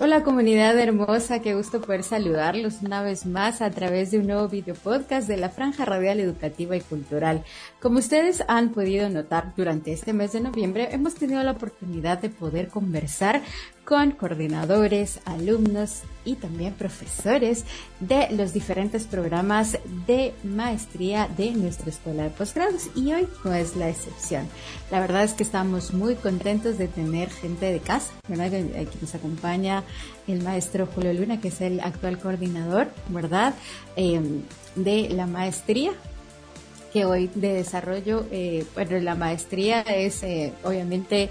Hola comunidad hermosa, qué gusto poder saludarlos una vez más a través de un nuevo video podcast de la Franja Radial Educativa y Cultural. Como ustedes han podido notar durante este mes de noviembre, hemos tenido la oportunidad de poder conversar con coordinadores, alumnos y también profesores de los diferentes programas de maestría de nuestra escuela de posgrados y hoy no es la excepción. La verdad es que estamos muy contentos de tener gente de casa, ¿verdad? Aquí nos acompaña el maestro Julio Luna, que es el actual coordinador, ¿verdad? Em, de la maestría que hoy de desarrollo, eh, bueno, la maestría es eh, obviamente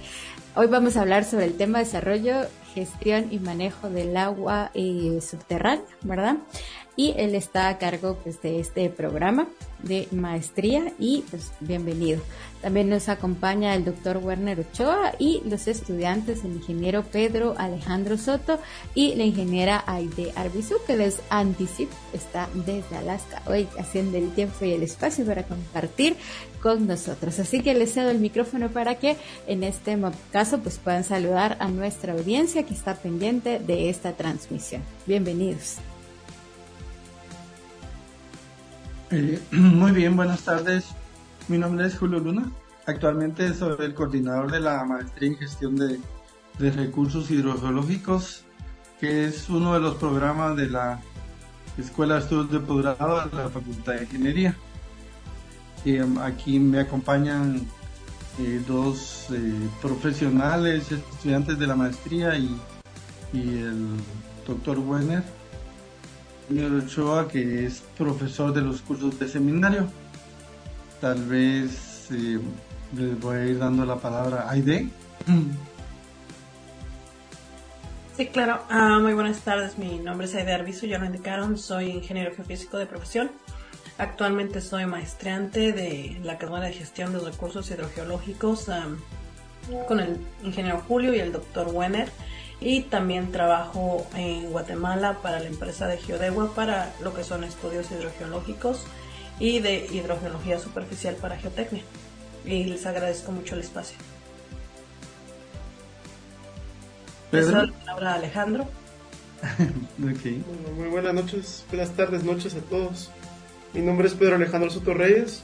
Hoy vamos a hablar sobre el tema de desarrollo, gestión y manejo del agua eh, subterránea, ¿verdad? Y él está a cargo pues, de este programa de maestría y pues bienvenido. También nos acompaña el doctor Werner Ochoa y los estudiantes, el ingeniero Pedro Alejandro Soto y la ingeniera Aide Arbizu, que les anticipo está desde Alaska hoy haciendo el tiempo y el espacio para compartir con nosotros. Así que les cedo el micrófono para que en este caso pues puedan saludar a nuestra audiencia que está pendiente de esta transmisión. Bienvenidos. Eh, muy bien, buenas tardes. Mi nombre es Julio Luna. Actualmente soy el coordinador de la maestría en gestión de, recursos hidrogeológicos, que es uno de los programas de la Escuela de Estudios de Posgrado de la Facultad de Ingeniería. Aquí me acompañan eh, dos eh, profesionales, estudiantes de la maestría y, y el doctor Werner señor Ochoa, que es profesor de los cursos de seminario. Tal vez eh, les voy a ir dando la palabra a Aide. Sí, claro. Ah, muy buenas tardes. Mi nombre es Aide Arbizu, ya lo indicaron. Soy ingeniero geofísico de profesión. Actualmente soy maestrante de la carrera de gestión de recursos hidrogeológicos con el ingeniero Julio y el doctor Wenner y también trabajo en Guatemala para la empresa de Geodegua para lo que son estudios hidrogeológicos y de hidrogeología superficial para geotecnia. Y les agradezco mucho el espacio. Pedro. la Alejandro. muy buenas noches, buenas tardes, noches a todos. Mi nombre es Pedro Alejandro Soto Reyes.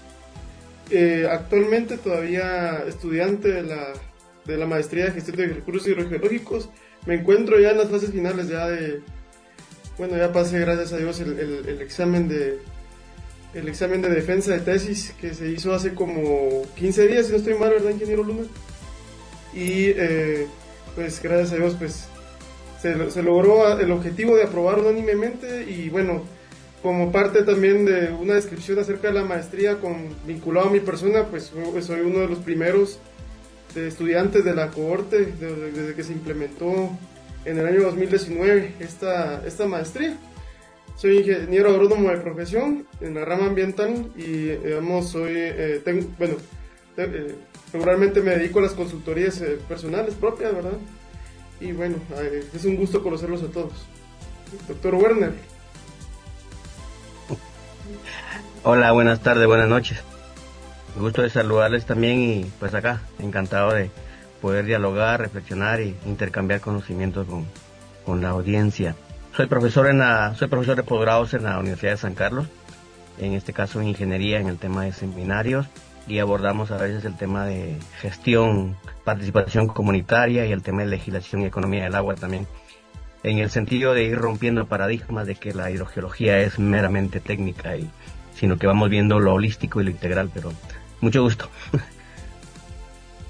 Eh, actualmente todavía estudiante de la, de la maestría de gestión de recursos hidrogeológicos me encuentro ya en las fases finales ya de, bueno, ya pasé gracias a Dios el, el, examen de el examen de defensa de tesis que se hizo hace como 15 días, si no estoy mal, ¿verdad, ingeniero Luna? Y eh, pues gracias a Dios, pues se, se, logró el objetivo de aprobar unánimemente y bueno, como parte también de una descripción acerca de la maestría con, vinculado a mi persona, pues soy uno de los primeros de estudiantes de la cohorte desde, que se implementó en el año 2019 esta, esta maestría. Soy ingeniero agrónomo de profesión en la rama ambiental y digamos soy, eh, tengo, bueno, eh, regularmente me dedico a las consultorías eh, personales propias, ¿verdad? Y bueno, es un gusto conocerlos a todos. Doctor Werner. Hola, buenas tardes, buenas noches gusto de saludarles también y pues acá, encantado de poder dialogar, reflexionar e intercambiar conocimientos con, con la audiencia. Soy profesor en la, soy profesor de posgrados en la Universidad de San Carlos, en este caso en ingeniería en el tema de seminarios y abordamos a veces el tema de gestión, participación comunitaria y el tema de legislación y economía del agua también, en el sentido de ir rompiendo paradigmas de que la hidrogeología es meramente técnica y sino que vamos viendo lo holístico y lo integral, pero mucho gusto.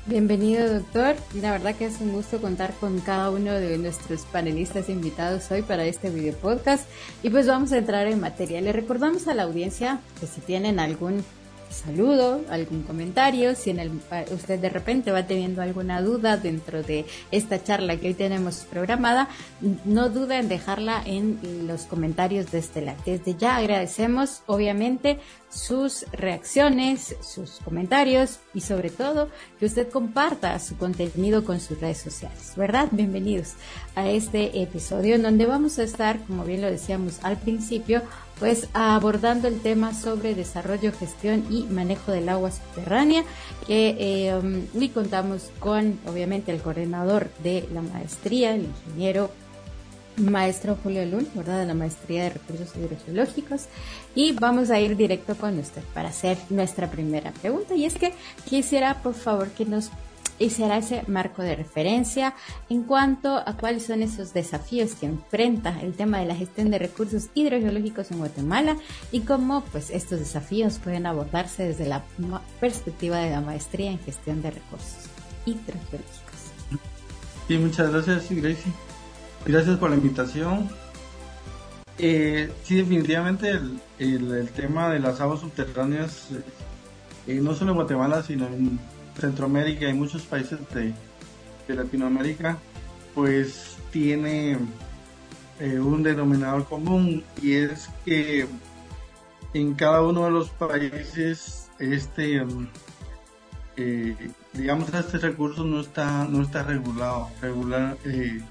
Bienvenido, doctor. La verdad que es un gusto contar con cada uno de nuestros panelistas invitados hoy para este video podcast. Y pues vamos a entrar en materia. Le recordamos a la audiencia que si tienen algún saludo, algún comentario, si el, usted de repente va teniendo alguna duda dentro de esta charla que hoy tenemos programada, no duda en dejarla en los comentarios de este lado. Desde ya agradecemos, obviamente, sus reacciones, sus comentarios y sobre todo que usted comparta su contenido con sus redes sociales, ¿verdad? Bienvenidos a este episodio en donde vamos a estar, como bien lo decíamos al principio, pues abordando el tema sobre desarrollo, gestión y manejo del agua subterránea que eh, contamos con obviamente el coordinador de la maestría, el ingeniero maestro Julio Lul, ¿verdad? De la Maestría de Recursos Hidrogeológicos. Y vamos a ir directo con usted para hacer nuestra primera pregunta. Y es que quisiera, por favor, que nos hiciera ese marco de referencia en cuanto a cuáles son esos desafíos que enfrenta el tema de la gestión de recursos hidrogeológicos en Guatemala y cómo pues estos desafíos pueden abordarse desde la perspectiva de la maestría en gestión de recursos hidrogeológicos. Sí, muchas gracias, Gracie. Gracias por la invitación. Eh, sí, definitivamente el, el, tema de las aguas subterráneas, eh, no solo en Guatemala, sino en Centroamérica y muchos países de, de Latinoamérica, pues tiene eh, un denominador común y es que en cada uno de los países este eh, digamos este recurso no está no está regulado regular eh,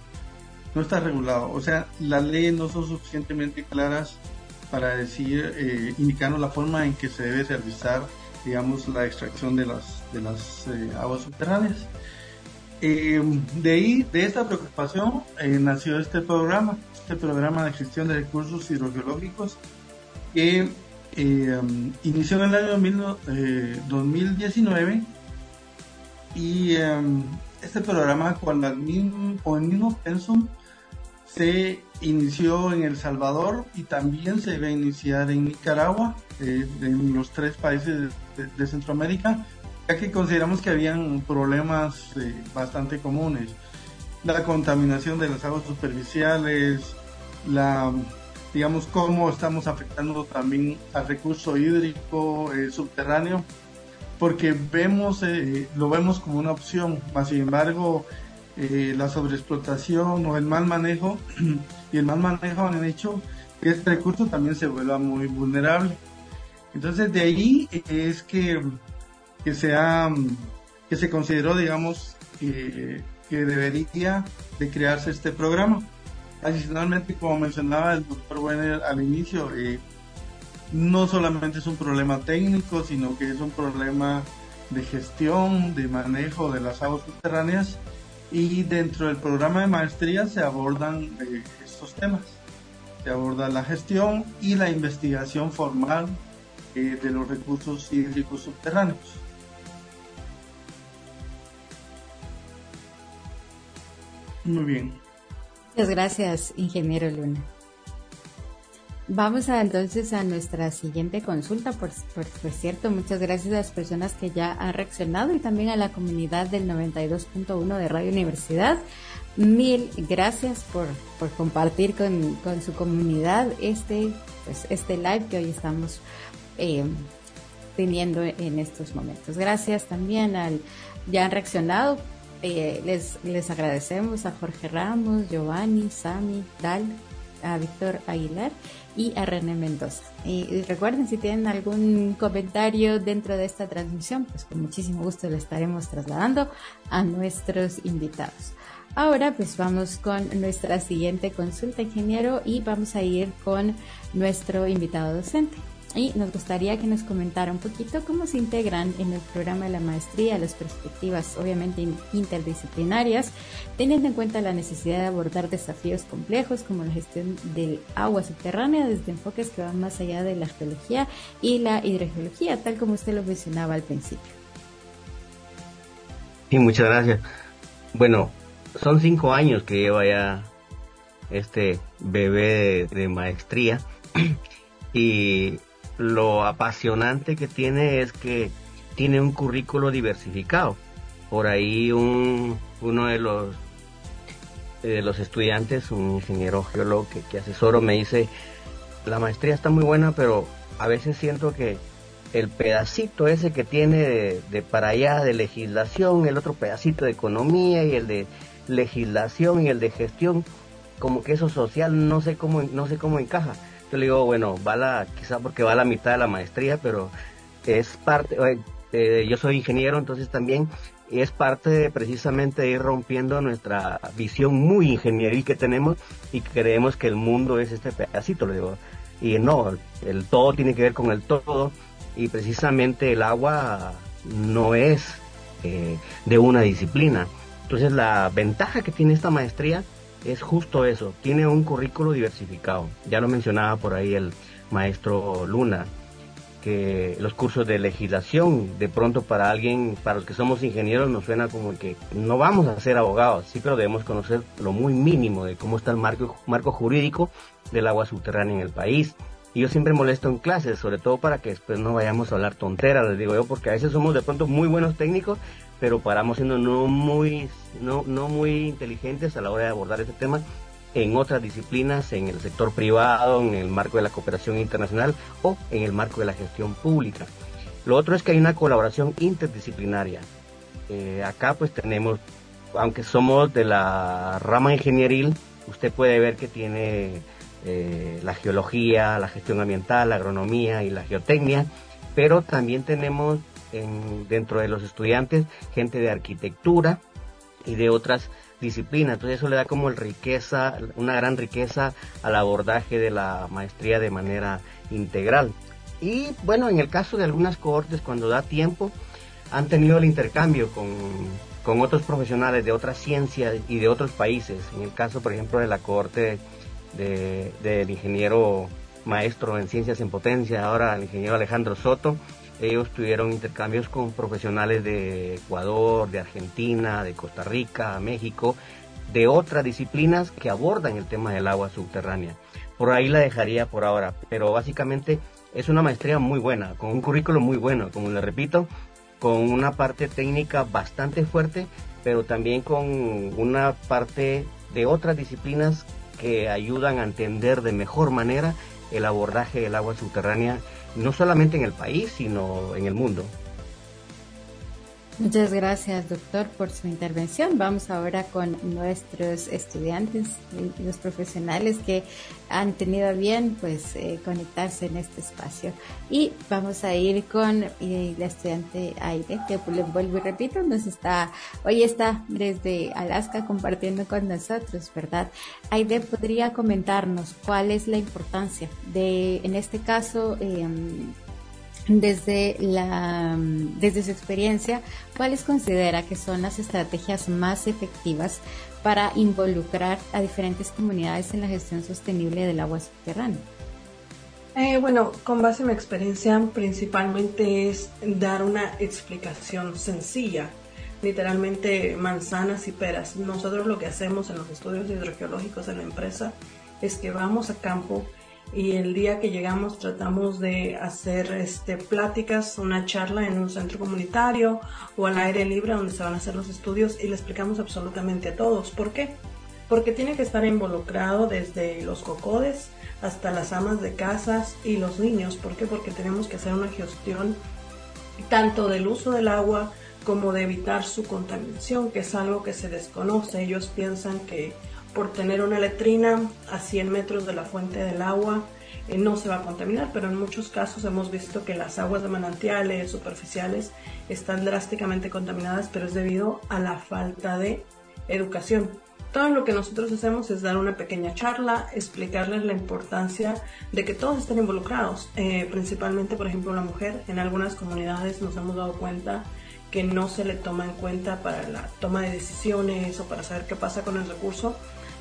no está regulado. O sea las leyes no son suficientemente claras para decir indicarnos la forma en que se debe realizar digamos la extracción de las de las eh, aguas subterráneas. Eh, de ahí, de esta preocupación, eh, nació este programa, este programa de gestión de recursos hidrogeológicos que um, inició en el año 2019 y um, este programa con, el mismo pensum se inició en El Salvador y también se va a iniciar en Nicaragua, en los tres países de Centroamérica, ya que consideramos que habían problemas eh, bastante comunes. La contaminación de las aguas superficiales, la, digamos, cómo estamos afectando también al recurso hídrico eh, subterráneo, porque vemos, eh, lo vemos como una opción, más sin embargo, la sobreexplotación o el mal manejo y el mal manejo han hecho que este recurso también se vuelva muy vulnerable. Entonces de ahí es que que, sea, que se consideró, digamos, que, debería de crearse este programa. Adicionalmente, como mencionaba el doctor Wenner al inicio, eh, no solamente es un problema técnico, sino que es un problema de gestión, de manejo de las aguas subterráneas y dentro del programa de maestría se abordan eh, estos temas. Se aborda la gestión y la investigación formal eh, de los recursos hídricos subterráneos. Muy bien. Muchas gracias, ingeniero Luna. Vamos a, entonces a nuestra siguiente consulta. Por, cierto, muchas gracias a las personas que ya han reaccionado y también a la comunidad del 92.1 de Radio Universidad. Mil gracias por, compartir con, su comunidad este, pues, este live que hoy estamos eh, teniendo en estos momentos. Gracias también al ya han reaccionado eh, les, les agradecemos a Jorge Ramos, Giovanni, Sami, Dal, a Víctor Aguilar y a René Mendoza. Y, recuerden, si tienen algún comentario dentro de esta transmisión, pues con muchísimo gusto lo estaremos trasladando a nuestros invitados. Ahora pues vamos con nuestra siguiente consulta, ingeniero, y vamos a ir con nuestro invitado docente y nos gustaría que nos comentara un poquito cómo se integran en el programa de la maestría las perspectivas obviamente interdisciplinarias, teniendo en cuenta la necesidad de abordar desafíos complejos como la gestión del agua subterránea desde enfoques que van más allá de la geología y la hidrogeología, tal como usted lo mencionaba al principio. Sí, muchas gracias. Bueno, son cinco años que lleva ya este bebé de maestría y lo apasionante que tiene es que tiene un currículo diversificado. Por ahí un, uno de los, de los estudiantes, un ingeniero geólogo que, que asesoro, me dice, la maestría está muy buena, pero a veces siento que el pedacito ese que tiene de, de, para allá de legislación, el otro pedacito de economía y el de legislación y el de gestión, como que eso social no sé cómo no sé cómo encaja. Yo le digo, bueno, va la, quizá porque va a la mitad de la maestría, pero es parte, eh, yo soy ingeniero, entonces también es parte de precisamente ir rompiendo nuestra visión muy ingenieril que tenemos y creemos que el mundo es este pedacito, le digo. Y no, el todo tiene que ver con el todo y precisamente el agua no es eh, de una disciplina. Entonces la ventaja que tiene esta maestría es justo eso, tiene un currículo diversificado. Ya lo mencionaba por ahí el maestro Luna, que los cursos de legislación, de pronto para alguien, para los que somos ingenieros, nos suena como que no vamos a ser abogados, sí, pero debemos conocer lo muy mínimo de cómo está el marco, marco jurídico del agua subterránea en el país. Y yo siempre molesto en clases, sobre todo para que después no vayamos a hablar tonteras, les digo yo, porque a veces somos de pronto muy buenos técnicos, pero paramos siendo no muy, no, no muy inteligentes a la hora de abordar este tema en otras disciplinas, en el sector privado, en el marco de la cooperación internacional o en el marco de la gestión pública. Lo otro es que hay una colaboración interdisciplinaria. Eh, acá pues tenemos, aunque somos de la rama ingenieril, usted puede ver que tiene eh, la geología, la gestión ambiental, la agronomía y la geotecnia, pero también tenemos dentro de los estudiantes gente de arquitectura y de otras disciplina. Entonces eso le da como riqueza, una gran riqueza al abordaje de la maestría de manera integral. Y bueno, en el caso de algunas cohortes, cuando da tiempo, han tenido el intercambio con, con otros profesionales de otras ciencias y de otros países. En el caso, por ejemplo, de la cohorte del ingeniero maestro en ciencias en potencia, ahora el ingeniero Alejandro Soto, ellos tuvieron intercambios con profesionales de Ecuador, de Argentina, de Costa Rica, México, de otras disciplinas que abordan el tema del agua subterránea. Por ahí la dejaría por ahora, pero básicamente es una maestría muy buena, con un currículo muy bueno, como le repito, con una parte técnica bastante fuerte, pero también con una parte de otras disciplinas que ayudan a entender de mejor manera el abordaje del agua subterránea no solamente en el país, sino en el mundo. Muchas gracias, doctor, por su intervención. Vamos ahora con nuestros estudiantes y los profesionales que han tenido bien pues eh, conectarse en este espacio. Y vamos a ir con eh, la estudiante Aide, que vuelvo y repito, nos está, hoy está desde Alaska compartiendo con nosotros, ¿verdad? Aide, ¿podría comentarnos cuál es la importancia de, en este caso, eh, desde, la, desde su experiencia, ¿cuáles considera que son las estrategias más efectivas para involucrar a diferentes comunidades en la gestión sostenible del agua subterránea? Eh, bueno, con base en mi experiencia, principalmente es dar una explicación sencilla, literalmente manzanas y peras. Nosotros lo que hacemos en los estudios hidrogeológicos en la empresa es que vamos a campo y el día que llegamos tratamos de hacer este, pláticas, una charla en un centro comunitario o al aire libre donde se van a hacer los estudios y le explicamos absolutamente a todos. ¿Por qué? Porque tiene que estar involucrado desde los cocodes hasta las amas de casas y los niños. ¿Por qué? Porque tenemos que hacer una gestión tanto del uso del agua como de evitar su contaminación, que es algo que se desconoce. Ellos piensan que por tener una letrina a 100 metros de la fuente del agua eh, no se va a contaminar, pero en muchos casos hemos visto que las aguas de manantiales superficiales están drásticamente contaminadas, pero es debido a la falta de educación. Todo lo que nosotros hacemos es dar una pequeña charla, explicarles la importancia de que todos estén involucrados, eh, principalmente, por ejemplo, la mujer. En algunas comunidades nos hemos dado cuenta que no se le toma en cuenta para la toma de decisiones o para saber qué pasa con el recurso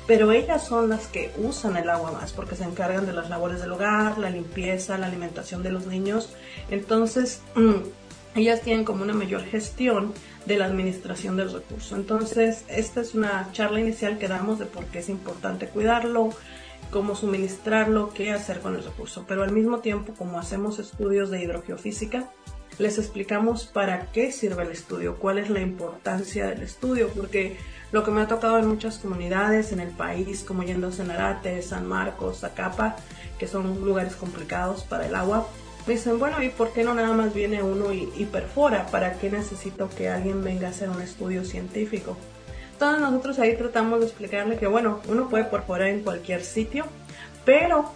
pero ellas son las que usan el agua más porque se encargan de las labores del hogar, la limpieza, la alimentación de los niños. Entonces, mm, ellas tienen como una mayor gestión de la administración del recurso. Entonces, esta es una charla inicial que damos de por qué es importante cuidarlo, cómo suministrarlo, qué hacer con el recurso. Pero al mismo tiempo, como hacemos estudios de hidrogeofísica, les explicamos para qué sirve el estudio, cuál es la importancia del estudio, porque lo que me ha tocado en muchas comunidades en el país, como yendo a Cenarate, San Marcos, Zacapa, que son lugares complicados para el agua, me dicen, bueno, ¿y por qué no nada más viene uno y, y perfora? ¿Para qué necesito que alguien venga a hacer un estudio científico? Entonces nosotros ahí tratamos de explicarle que, bueno, uno puede perforar en cualquier sitio, pero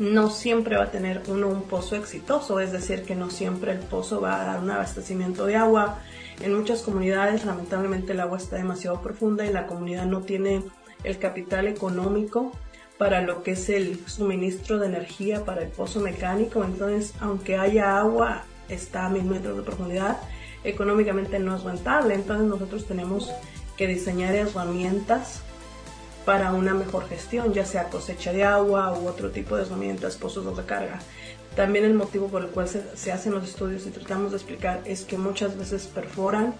no siempre va a tener uno un pozo exitoso, es decir, que no siempre el pozo va a dar un abastecimiento de agua, en muchas comunidades lamentablemente el agua está demasiado profunda y la comunidad no tiene el capital económico para lo que es el suministro de energía para el pozo mecánico. Entonces, aunque haya agua, está a mil metros de profundidad, económicamente no es rentable. Entonces nosotros tenemos que diseñar herramientas para una mejor gestión, ya sea cosecha de agua u otro tipo de herramientas, pozos de recarga. También el motivo por el cual se, se hacen los estudios y tratamos de explicar es que muchas veces perforan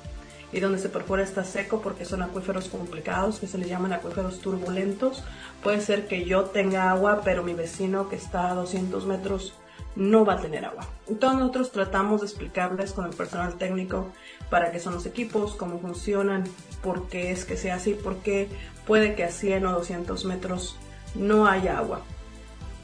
y donde se perfora está seco porque son acuíferos complicados que se les llaman acuíferos turbulentos. Puede ser que yo tenga agua, pero mi vecino que está a 200 metros no va a tener agua. Entonces nosotros tratamos de explicarles con el personal técnico para qué son los equipos, cómo funcionan, por qué es que sea así, por qué puede que a 100 o 200 metros no haya agua.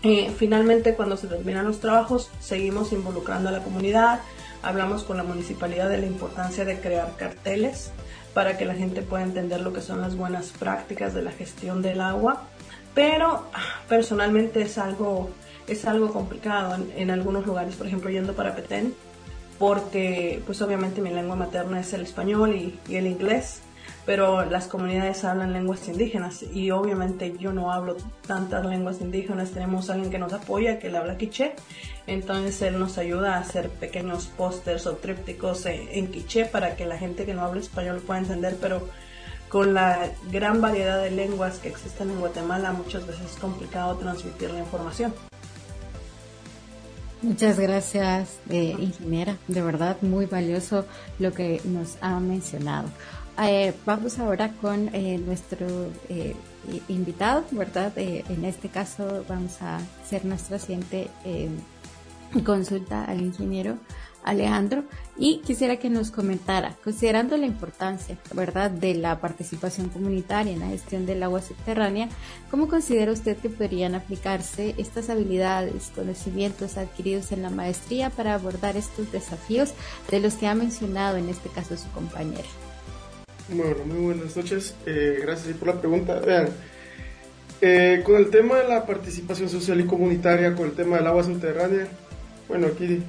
Eh, finalmente, cuando se terminan los trabajos, seguimos involucrando a la comunidad, hablamos con la municipalidad de la importancia de crear carteles para que la gente pueda entender lo que son las buenas prácticas de la gestión del agua, pero ah, personalmente es algo, es algo complicado en, algunos lugares, por ejemplo yendo para Petén, porque pues obviamente mi lengua materna es el español y, el inglés, pero las comunidades hablan lenguas indígenas y obviamente yo no hablo tantas lenguas indígenas, tenemos alguien que nos apoya que le habla quiché, entonces él nos ayuda a hacer pequeños pósters o trípticos en, quiché para que la gente que no habla español pueda entender, pero con la gran variedad de lenguas que existen en Guatemala muchas veces es complicado transmitir la información. Muchas gracias, eh, ingeniera. De verdad, muy valioso lo que nos ha mencionado. Eh, vamos ahora con eh, nuestro eh, invitado, ¿verdad? en este caso vamos a hacer nuestra siguiente consulta al ingeniero Alejandro y quisiera que nos comentara, considerando la importancia, ¿verdad?, de la participación comunitaria en la gestión del agua subterránea, ¿cómo considera usted que podrían aplicarse estas habilidades, conocimientos adquiridos en la maestría para abordar estos desafíos de los que ha mencionado en este caso su compañera? Bueno, muy buenas noches. Eh, gracias por la pregunta. Vean, eh, con el tema de la participación social y comunitaria, con el tema del agua subterránea, bueno, aquí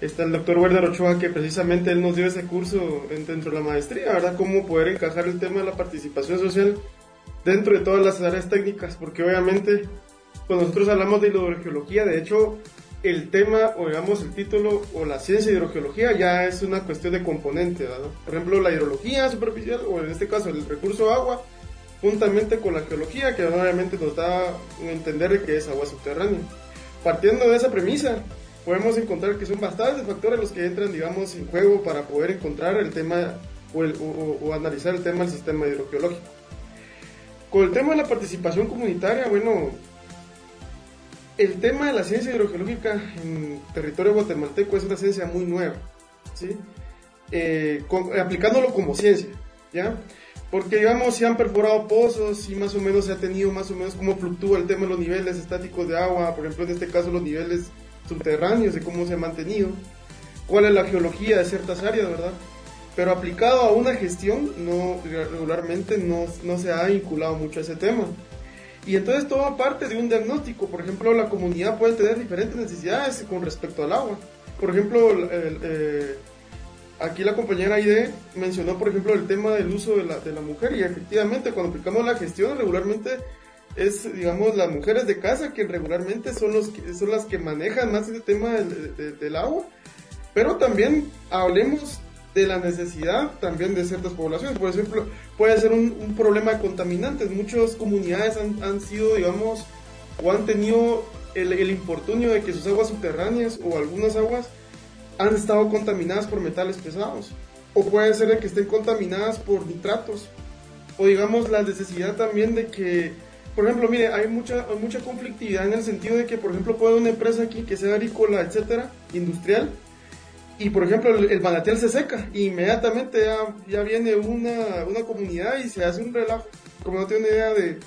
está el doctor Werner Ochoa, que precisamente él nos dio ese curso dentro de la maestría, ¿verdad? Cómo poder encajar el tema de la participación social dentro de todas las áreas técnicas, porque obviamente, cuando nosotros hablamos de hidrogeología, de hecho, el tema o digamos el título o la ciencia de hidrogeología ya es una cuestión de componente, Por ejemplo, la hidrología superficial o en este caso el recurso agua, juntamente con la geología que obviamente nos da entender que es agua subterránea. Partiendo de esa premisa, podemos encontrar que son bastantes factores los que entran, digamos, en juego para poder encontrar el tema o, o analizar el tema del sistema hidrogeológico. Con el tema de la participación comunitaria, bueno, el tema de la ciencia hidrogeológica en territorio guatemalteco es una ciencia muy nueva, ¿sí? Eh, aplicándolo como ciencia, ¿ya? Porque, digamos, se han perforado pozos y más o menos se ha tenido más o menos cómo fluctúa el tema de los niveles estáticos de agua, por ejemplo, en este caso los niveles subterráneos, de cómo se ha mantenido, cuál es la geología de ciertas áreas, ¿verdad? Pero aplicado a una gestión, no, regularmente no, no se ha vinculado mucho a ese tema. Y entonces todo parte de un diagnóstico. Por ejemplo, la comunidad puede tener diferentes necesidades con respecto al agua. Por ejemplo, eh, aquí la compañera Aide mencionó, por ejemplo, el tema del uso de la, de la mujer. Y efectivamente, cuando aplicamos la gestión, regularmente es, digamos, las mujeres de casa que regularmente son, los son las que manejan más ese tema del, del agua. Pero también hablemos de la necesidad también de ciertas poblaciones. Por ejemplo, puede ser un, problema de contaminantes. Muchas comunidades han, han, sido, digamos, o han tenido el, el, infortunio de que sus aguas subterráneas o algunas aguas han estado contaminadas por metales pesados. O puede ser de que estén contaminadas por nitratos. O digamos la necesidad también de que, por ejemplo, mire, hay mucha, hay mucha conflictividad en el sentido de que, por ejemplo, puede una empresa aquí que sea agrícola, etcétera, industrial, y por ejemplo el, el se seca inmediatamente ya, viene una, una, comunidad y se hace un relajo. Como no tiene idea de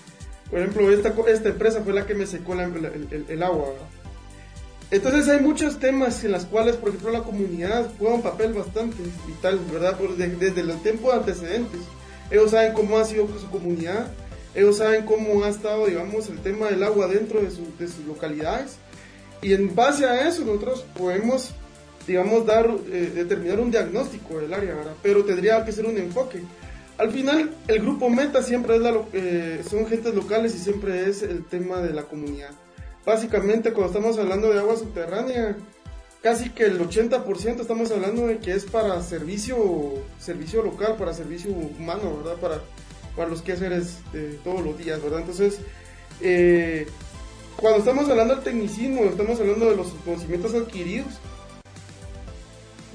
por ejemplo esta, esta empresa fue la que me secó el, el, agua entonces hay muchos temas en los cuales por ejemplo la comunidad juega un papel bastante vital verdad desde el tiempo de antecedentes. Ellos saben cómo ha sido su comunidad ellos saben cómo ha estado digamos el tema del agua dentro de, de sus localidades y en base a eso nosotros podemos digamos, dar, eh, determinar un diagnóstico del área, ¿verdad? Pero tendría que ser un enfoque. Al final, el grupo meta siempre es la, eh, son gentes locales y siempre es el tema de la comunidad. Básicamente, cuando estamos hablando de agua subterránea, casi que el 80% estamos hablando de que es para servicio, servicio local, para servicio humano, ¿verdad? Para, para los quehaceres de todos los días, ¿verdad? Entonces, eh, cuando estamos hablando del tecnicismo, estamos hablando de los conocimientos adquiridos,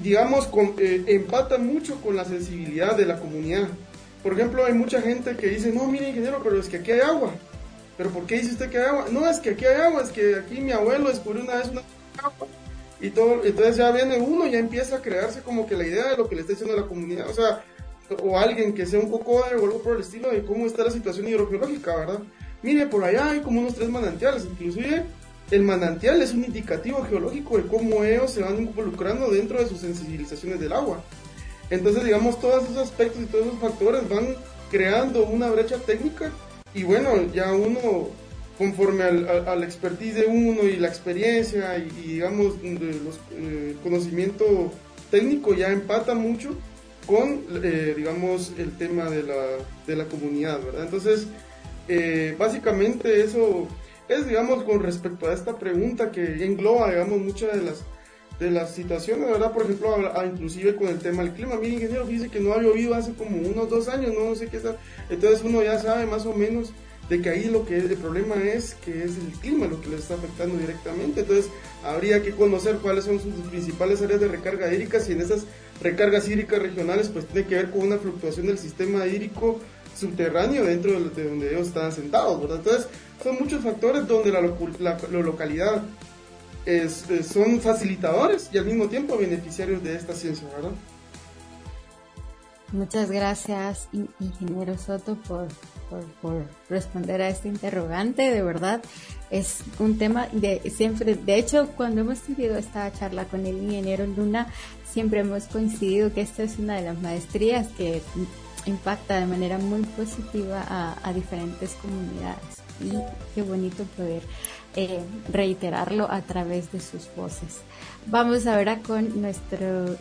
digamos, con, eh, empata mucho con la sensibilidad de la comunidad. Por ejemplo, hay mucha gente que dice, no, mire ingeniero, pero es que aquí hay agua. ¿Pero por qué dice usted que hay agua? No, es que aquí hay agua, es que aquí mi abuelo descubrió una vez una agua. Y todo, entonces ya viene uno, ya empieza a crearse como que la idea de lo que le está diciendo la comunidad. O sea, o alguien que sea un coco o algo por el estilo de cómo está la situación hidrogeológica, ¿verdad? Mire, por allá hay como unos tres manantiales, inclusive el manantial es un indicativo geológico de cómo ellos se van involucrando dentro de sus sensibilizaciones del agua. Entonces, digamos, todos esos aspectos y todos esos factores van creando una brecha técnica y bueno, ya uno, conforme al, expertise de uno y la experiencia y, digamos, los, eh, el conocimiento técnico ya empata mucho con, eh, digamos, el tema de la, de la comunidad, ¿verdad? Entonces, eh, básicamente eso es, digamos, con respecto a esta pregunta que engloba, digamos, muchas de las, de las situaciones, ¿verdad? Por ejemplo, inclusive con el tema del clima. Mire, ingeniero, dice que no ha llovido hace como unos dos años, no, sé qué está. Entonces uno ya sabe más o menos de que ahí lo que el problema es que es el clima lo que le está afectando directamente. Entonces habría que conocer cuáles son sus principales áreas de recarga hídrica y en esas recargas hídricas regionales pues tiene que ver con una fluctuación del sistema hídrico subterráneo dentro de, donde ellos están sentados, ¿verdad? Entonces, son muchos factores donde la, localidad es, son facilitadores y al mismo tiempo beneficiarios de esta ciencia, ¿verdad? Muchas gracias, ingeniero Soto, por, por, responder a este interrogante. De verdad, es un tema de siempre. De hecho, cuando hemos tenido esta charla con el ingeniero Luna, siempre hemos coincidido que esta es una de las maestrías que impacta de manera muy positiva a, diferentes comunidades y qué bonito poder eh, reiterarlo a través de sus voces. Vamos ahora con nuestro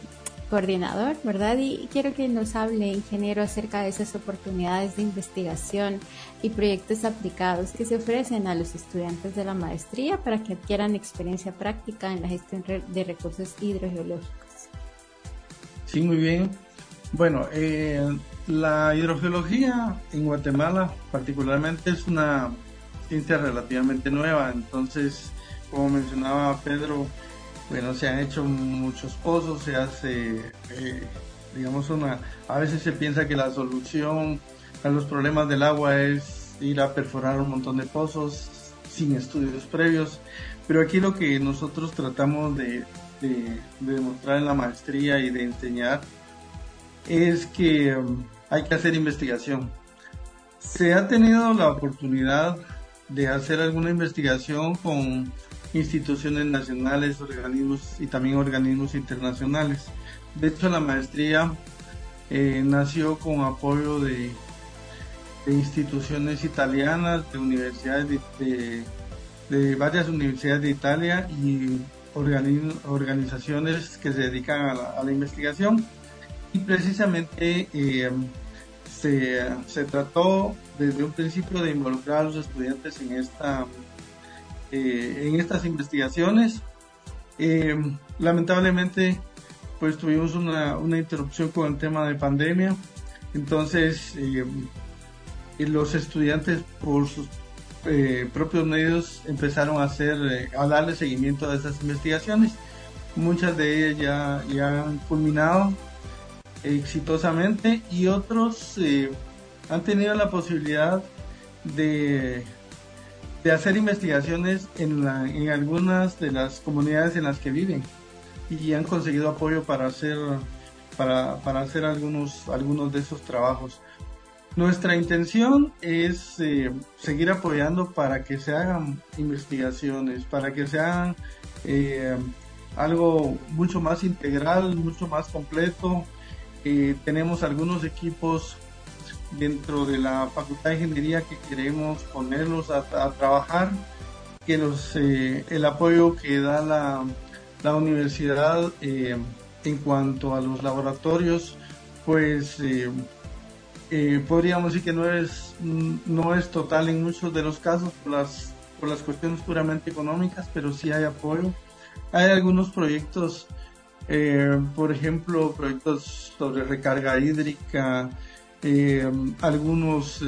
coordinador, ¿verdad? Y quiero que nos hable, ingeniero, acerca de esas oportunidades de investigación y proyectos aplicados que se ofrecen a los estudiantes de la maestría para que adquieran experiencia práctica en la gestión de recursos hidrogeológicos. Sí, muy bien. Bueno, eh, la hidrogeología en Guatemala particularmente es una ciencia relativamente nueva, entonces, como mencionaba Pedro, bueno, se han hecho muchos pozos, se hace, eh, digamos, una, a veces se piensa que la solución a los problemas del agua es ir a perforar un montón de pozos sin estudios previos, pero aquí lo que nosotros tratamos de, de demostrar en la maestría y de enseñar es que um, hay que hacer investigación. Se ha tenido la oportunidad de hacer alguna investigación con instituciones nacionales, organismos y también organismos internacionales. De hecho, la maestría eh, nació con apoyo de, instituciones italianas, de universidades de, varias universidades de Italia y organizaciones que se dedican a la investigación y precisamente eh, se, trató desde un principio de involucrar a los estudiantes en, esta, eh, en estas investigaciones. Eh, lamentablemente, pues tuvimos una, una, interrupción con el tema de pandemia, entonces los estudiantes por sus propios medios empezaron a hacer, a darle seguimiento a esas investigaciones. Muchas de ellas ya, ya han culminado exitosamente y otros eh, han tenido la posibilidad de, de hacer investigaciones en, algunas de las comunidades en las que viven y han conseguido apoyo para hacer para, para hacer algunos algunos de esos trabajos. Nuestra intención es eh, seguir apoyando para que se hagan investigaciones para que se hagan eh, algo mucho más integral mucho más completo. Eh, tenemos algunos equipos dentro de la Facultad de Ingeniería que queremos ponerlos a, trabajar, que los, eh, el apoyo que da la, la universidad eh, en cuanto a los laboratorios, pues podríamos decir que no es, no es total en muchos de los casos por las, por las cuestiones puramente económicas, pero sí hay apoyo. Hay algunos proyectos eh, por ejemplo, proyectos sobre recarga hídrica, eh, algunos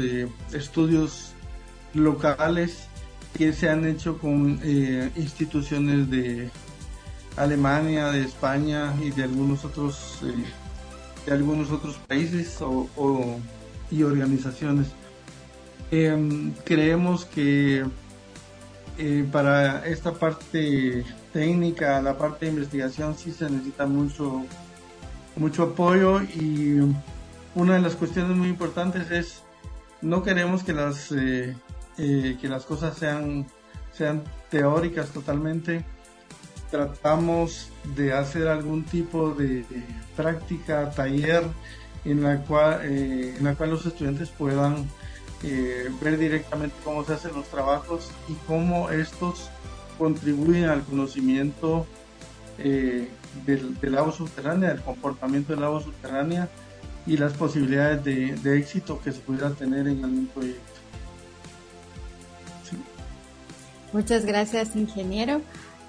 estudios locales que se han hecho con instituciones de Alemania, de España y de algunos otros de algunos otros países o, y organizaciones. Em, creemos que eh, para esta parte técnica, la parte de investigación, sí se necesita mucho, mucho apoyo y una de las cuestiones muy importantes es no queremos que las, eh, eh, que las cosas sean, sean teóricas totalmente. Tratamos de hacer algún tipo de, práctica, taller, en la cual, en la cual los estudiantes puedan eh, ver directamente cómo se hacen los trabajos y cómo estos contribuyen al conocimiento eh, del, agua subterránea, del comportamiento del agua subterránea y las posibilidades de, éxito que se pudiera tener en algún proyecto. Muchas gracias, ingeniero.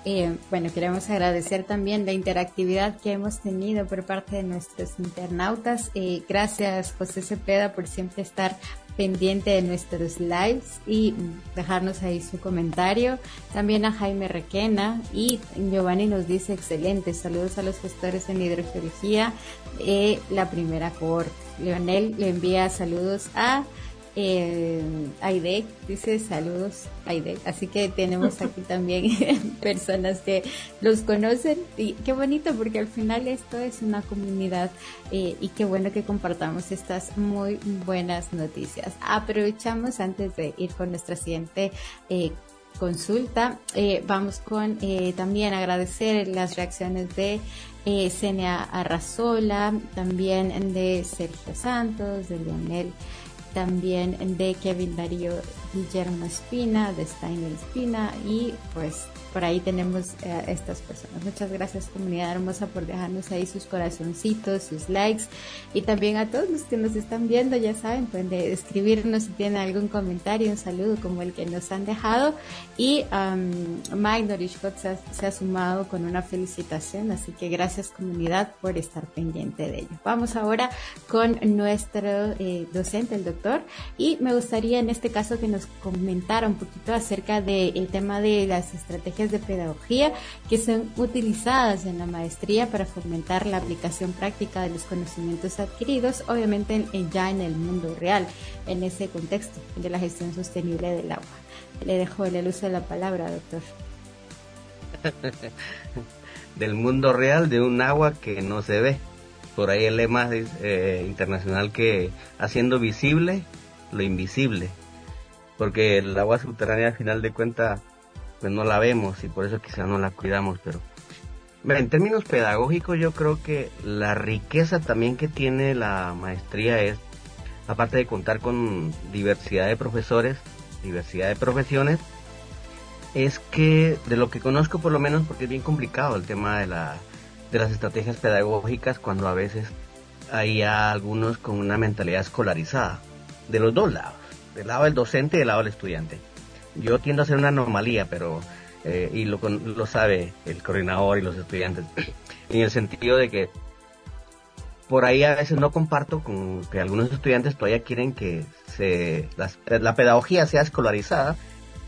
Eh, bueno, queremos agradecer también la interactividad que hemos tenido por parte de nuestros internautas. gracias, José Cepeda, por siempre estar pendiente de nuestros lives y dejarnos ahí su comentario. También a Jaime Requena y Giovanni nos dice excelente. Saludos a los gestores en hidrogeología de la primera cohorte. Leonel le envía saludos a eh, Aide dice saludos Aide, así que tenemos aquí también personas que los conocen. Y qué bonito porque al final esto es una comunidad eh, y qué bueno que compartamos estas muy buenas noticias. Aprovechamos antes de ir con nuestra siguiente eh, consulta, eh, vamos con eh, también agradecer las reacciones de eh, Arrazola, también de Sergio Santos, de Leonel también de Kevin Darío Guillermo Espina, de Steiner Espina y pues por ahí tenemos a eh, estas personas. Muchas gracias comunidad hermosa por dejarnos ahí sus corazoncitos, sus likes y también a todos los que nos están viendo, ya saben, pueden escribirnos si tienen algún comentario, un saludo como el que nos han dejado y um, Mike Norishkot se, ha sumado con una felicitación, así que gracias comunidad por estar pendiente de ello. Vamos ahora con nuestro eh, docente, el doctor, y me gustaría en este caso que nos comentara un poquito acerca del tema de las estrategias de pedagogía que son utilizadas en la maestría para fomentar la aplicación práctica de los conocimientos adquiridos, obviamente ya en el mundo real, en ese contexto de la gestión sostenible del agua. Le dejo el uso de la palabra, doctor. del mundo real de un agua que no se ve. Por ahí el lema eh, internacional que haciendo visible lo invisible. Porque el agua subterránea al final de cuentas pues no la vemos y por eso quizá no la cuidamos, pero en términos pedagógicos yo creo que la riqueza también que tiene la maestría es, aparte de contar con diversidad de profesores, diversidad de profesiones, es que de lo que conozco por lo menos, porque es bien complicado el tema de, la, de las estrategias pedagógicas cuando a veces hay algunos con una mentalidad escolarizada, de los dos lados, del lado del docente y del lado del estudiante yo tiendo a ser una anomalía, pero, eh, y lo, lo sabe el coordinador y los estudiantes, en el sentido de que por ahí a veces no comparto con que algunos estudiantes todavía quieren que se, la pedagogía sea escolarizada,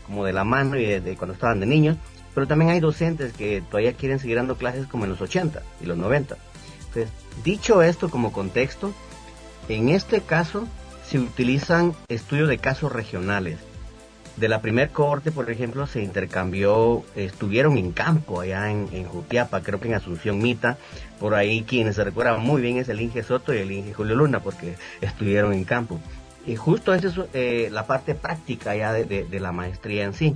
como de la mano y de, cuando estaban de niños, pero también hay docentes que todavía quieren seguir dando clases como en los 80 y los 90. Entonces, dicho esto como contexto, en este caso se utilizan estudios de casos regionales de la primer cohorte, por ejemplo, se intercambió, estuvieron en campo allá en, Jutiapa, creo que en Asunción Mita, por ahí quienes se recuerdan muy bien es el Inge Soto y el Inge Julio Luna, porque estuvieron en campo. Y justo esa es eh, la parte práctica ya de, la maestría en sí.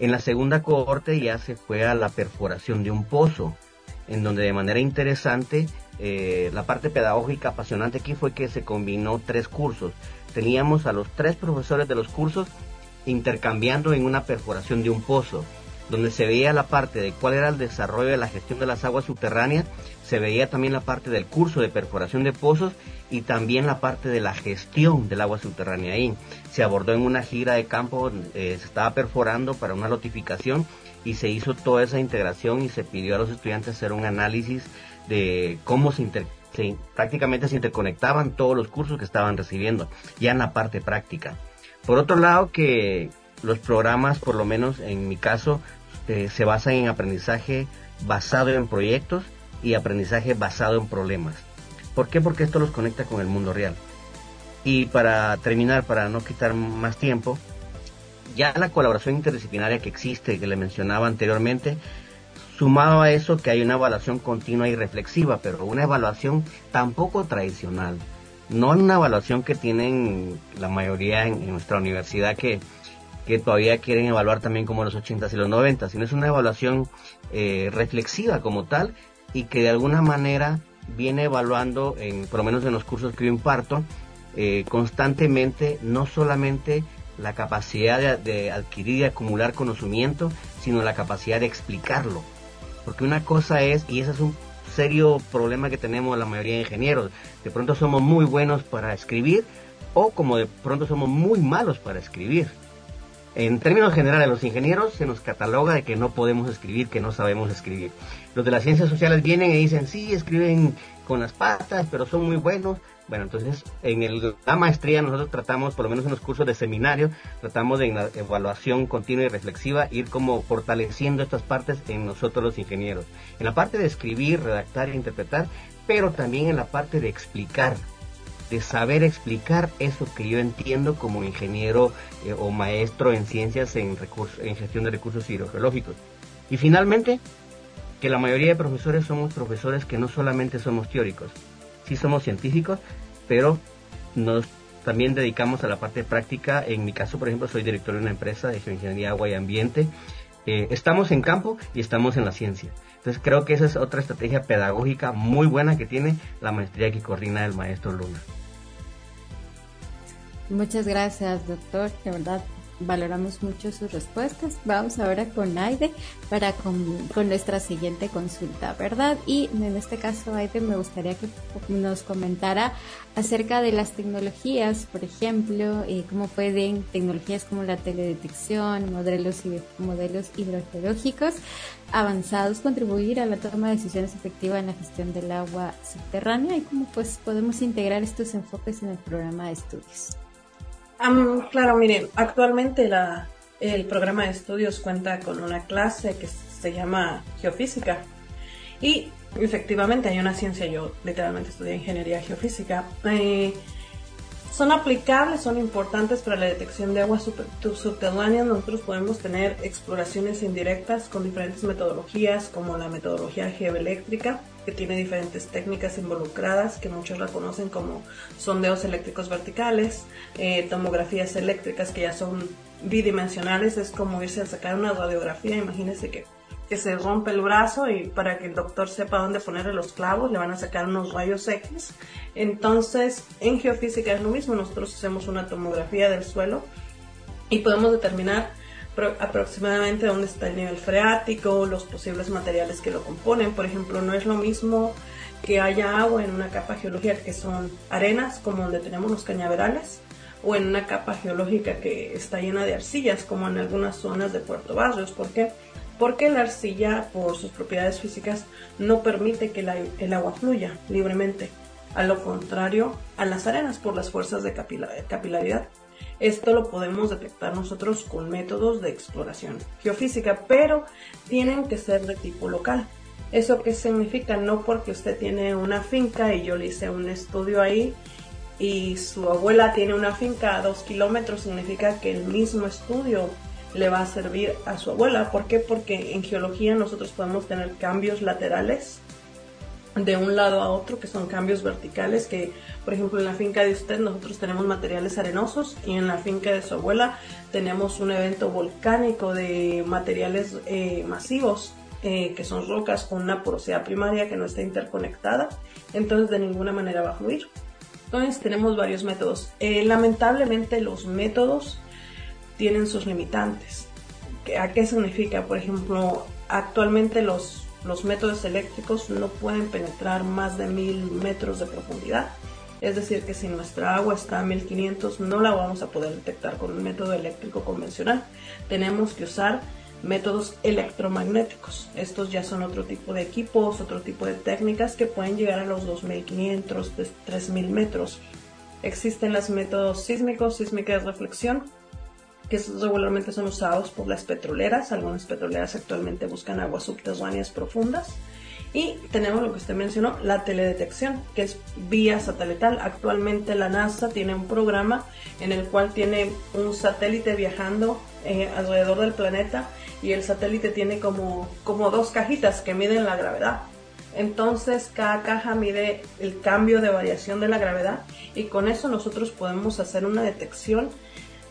En la segunda cohorte ya se fue a la perforación de un pozo, en donde de manera interesante eh, la parte pedagógica apasionante aquí fue que se combinó tres cursos. Teníamos a los tres profesores de los cursos intercambiando en una perforación de un pozo, donde se veía la parte de cuál era el desarrollo de la gestión de las aguas subterráneas, se veía también la parte del curso de perforación de pozos y también la parte de la gestión del agua subterránea ahí. Se abordó en una gira de campo, eh, se estaba perforando para una notificación y se hizo toda esa integración y se pidió a los estudiantes hacer un análisis de cómo se, Sí, prácticamente se interconectaban todos los cursos que estaban recibiendo, ya en la parte práctica. Por otro lado, que los programas, por lo menos en mi caso, eh, se basan en aprendizaje basado en proyectos y aprendizaje basado en problemas. ¿Por qué? Porque esto los conecta con el mundo real. Y para terminar, para no quitar más tiempo, ya la colaboración interdisciplinaria que existe, que le mencionaba anteriormente, sumado a eso que hay una evaluación continua y reflexiva, pero una evaluación tampoco tradicional. No una evaluación que tienen la mayoría en, nuestra universidad que, que todavía quieren evaluar también como los 80 y los 90, sino es una evaluación eh, reflexiva como tal y que de alguna manera viene evaluando, en, por lo menos en los cursos que yo imparto, eh, constantemente no solamente la capacidad de, adquirir y acumular conocimiento, sino la capacidad de explicarlo. Porque una cosa es, y ese es un serio problema que tenemos la mayoría de ingenieros, de pronto somos muy buenos para escribir o como de pronto somos muy malos para escribir. En términos generales, los ingenieros se nos cataloga de que no podemos escribir, que no sabemos escribir. Los de las ciencias sociales vienen y dicen, sí, escriben con las patas, pero son muy buenos. Bueno, entonces en la maestría nosotros tratamos, por lo menos en los cursos de seminario, tratamos de en la evaluación continua y reflexiva ir como fortaleciendo estas partes en nosotros los ingenieros. En la parte de escribir, redactar e interpretar, pero también en la parte de explicar de saber explicar eso que yo entiendo como ingeniero eh, o maestro en ciencias en, en gestión de recursos hidrogeológicos. Y finalmente, que la mayoría de profesores somos profesores que no solamente somos teóricos, sí somos científicos, pero nos también dedicamos a la parte práctica. En mi caso, por ejemplo, soy director de una empresa de geoingeniería agua y ambiente. Eh, estamos en campo y estamos en la ciencia. Entonces creo que esa es otra estrategia pedagógica muy buena que tiene la maestría que coordina el maestro Luna. Muchas gracias, doctor. De verdad, valoramos mucho sus respuestas. Vamos ahora con Aide para con, nuestra siguiente consulta, ¿verdad? Y en este caso, Aide, me gustaría que nos comentara acerca de las tecnologías, por ejemplo, eh, cómo pueden tecnologías como la teledetección, modelos, modelos hidrogeológicos avanzados contribuir a la toma de decisiones efectivas en la gestión del agua subterránea y cómo pues podemos integrar estos enfoques en el programa de estudios claro, miren, actualmente la, el programa de estudios cuenta con una clase que se llama geofísica y efectivamente hay una ciencia, yo literalmente estudié ingeniería geofísica. Eh, son aplicables, son importantes para la detección de aguas subterráneas. Nosotros podemos tener exploraciones indirectas con diferentes metodologías, como la metodología geoeléctrica, que tiene diferentes técnicas involucradas, que muchos la conocen como sondeos eléctricos verticales, eh, tomografías eléctricas que ya son bidimensionales, es como irse a sacar una radiografía, imagínense que que se rompe el brazo y para que el doctor sepa dónde ponerle los clavos le van a sacar unos rayos X. Entonces, en geofísica es lo mismo, nosotros hacemos una tomografía del suelo y podemos determinar aproximadamente dónde está el nivel freático, los posibles materiales que lo componen. Por ejemplo, no es lo mismo que haya agua en una capa geológica que son arenas, como donde tenemos los cañaverales, o en una capa geológica que está llena de arcillas, como en algunas zonas de Puerto Barrios. ¿Por qué? porque la arcilla, por sus propiedades físicas, no permite que el agua fluya libremente, a lo contrario a las arenas por las fuerzas de capilaridad. Esto lo podemos detectar nosotros con métodos de exploración geofísica, pero tienen que ser de tipo local. ¿Eso qué significa? No porque usted tiene una finca y yo le hice un estudio ahí y su abuela tiene una finca a dos kilómetros, significa que el mismo estudio le va a servir a su abuela. ¿Por qué? Porque en geología nosotros podemos tener cambios laterales de un lado a otro, que son cambios verticales, que por ejemplo en la finca de usted nosotros tenemos materiales arenosos y en la finca de su abuela tenemos un evento volcánico de materiales eh, masivos, eh, que son rocas con una porosidad primaria que no está interconectada, entonces de ninguna manera va a fluir. Entonces tenemos varios métodos. Eh, lamentablemente los métodos tienen sus limitantes. ¿A qué significa? Por ejemplo, actualmente los, los métodos eléctricos no pueden penetrar más de mil metros de profundidad. Es decir, que si nuestra agua está a 1500 no la vamos a poder detectar con un método eléctrico convencional. Tenemos que usar métodos electromagnéticos. Estos ya son otro tipo de equipos, otro tipo de técnicas que pueden llegar a los 2.500, 3.000 metros. Existen los métodos sísmicos, sísmica de reflexión, que regularmente son usados por las petroleras. Algunas petroleras actualmente buscan aguas subterráneas profundas. Y tenemos lo que usted mencionó, la teledetección, que es vía satelital. Actualmente la NASA tiene un programa en el cual tiene un satélite viajando eh, alrededor del planeta y el satélite tiene como, como dos cajitas que miden la gravedad. Entonces cada caja mide el cambio de variación de la gravedad y con eso nosotros podemos hacer una detección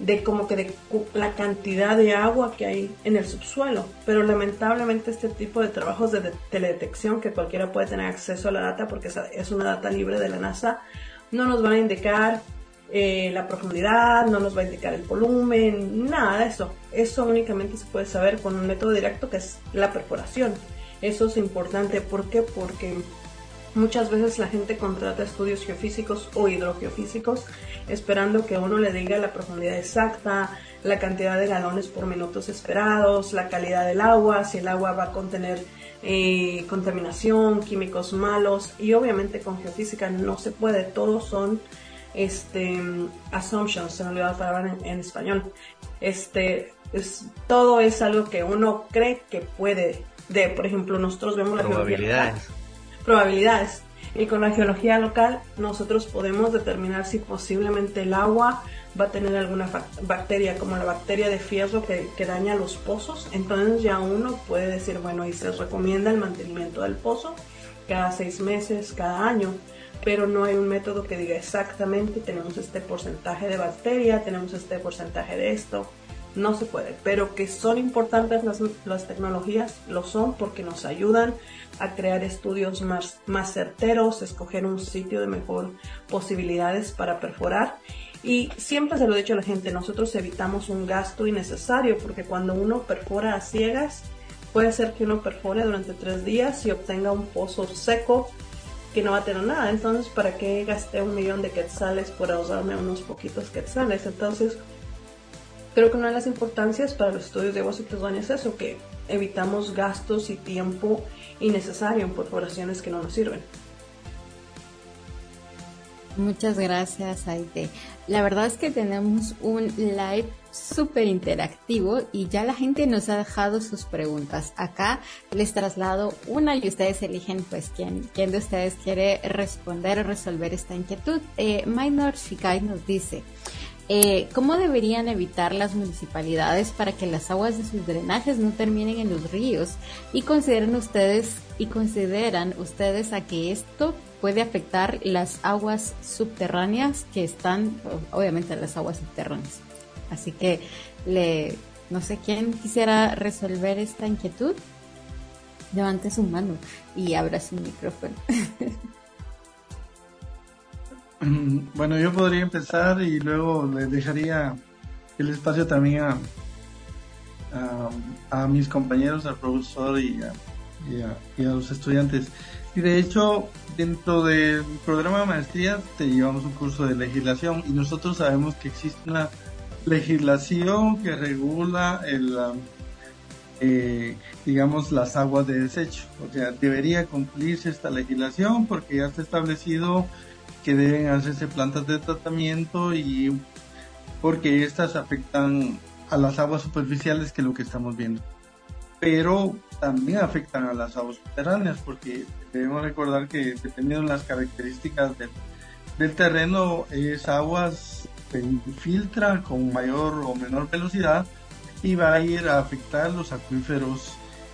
de como que de la cantidad de agua que hay en el subsuelo. Pero lamentablemente este tipo de trabajos de teledetección que cualquiera puede tener acceso a la data porque es una data libre de la NASA, no nos van a indicar eh, la profundidad, no nos va a indicar el volumen, nada de eso. Eso únicamente se puede saber con un método directo que es la perforación. Eso es importante. ¿Por qué? Porque muchas veces la gente contrata estudios geofísicos o hidrogeofísicos esperando que uno le diga la profundidad exacta, la cantidad de galones por minutos esperados, la calidad del agua, si el agua va a contener eh, contaminación, químicos malos y obviamente con geofísica no se puede, todos son este, assumptions, se me olvidó la palabra en, español. Este, es, todo es algo que uno cree que puede, de, por ejemplo, nosotros vemos la probabilidades. Probabilidades. Y con la geología local nosotros podemos determinar si posiblemente el agua va a tener alguna bacteria, como la bacteria de fierro que, que, daña los pozos. Entonces ya uno puede decir, bueno, y se recomienda el mantenimiento del pozo cada seis meses, cada año pero no hay un método que diga exactamente tenemos este porcentaje de bacteria, tenemos este porcentaje de esto. No se puede, pero que son importantes las, las tecnologías, lo son porque nos ayudan a crear estudios más, más certeros, escoger un sitio de mejor posibilidades para perforar. Y siempre se lo he dicho a la gente, nosotros evitamos un gasto innecesario porque cuando uno perfora a ciegas, puede ser que uno perfore durante tres días y obtenga un pozo seco que no va a tener nada. Entonces, ¿para qué gasté un millón de quetzales por ahorrarme unos poquitos quetzales? Entonces, creo que una de las importancias para los estudios de aguas subterráneas es eso, que evitamos gastos y tiempo innecesario en perforaciones que no nos sirven. Muchas gracias, Aide. La verdad es que tenemos un live súper interactivo y ya la gente nos ha dejado sus preguntas. Acá les traslado una y ustedes eligen pues quién, quién de ustedes quiere responder o resolver esta inquietud. Eh, Minor Shikai nos dice, eh, ¿cómo deberían evitar las municipalidades para que las aguas de sus drenajes no terminen en los ríos? Y consideran ustedes y consideran ustedes a que esto puede afectar las aguas subterráneas que están, obviamente las aguas subterráneas. Así que le, no sé quién quisiera resolver esta inquietud. Levante su mano y abra su micrófono. Bueno, yo podría empezar y luego le dejaría el espacio también a, a, mis compañeros, al profesor y y a los estudiantes. Y de hecho, dentro del programa de maestría te llevamos un curso de legislación y nosotros sabemos que existe una legislación que regula el, um, eh, digamos, las aguas de desecho. O sea, debería cumplirse esta legislación porque ya está establecido que deben hacerse plantas de tratamiento y porque estas afectan a las aguas superficiales que es lo que estamos viendo. Pero también afectan a las aguas subterráneas porque debemos recordar que dependiendo de las características del, terreno, esas aguas se infiltra con mayor o menor velocidad y va a ir a afectar los acuíferos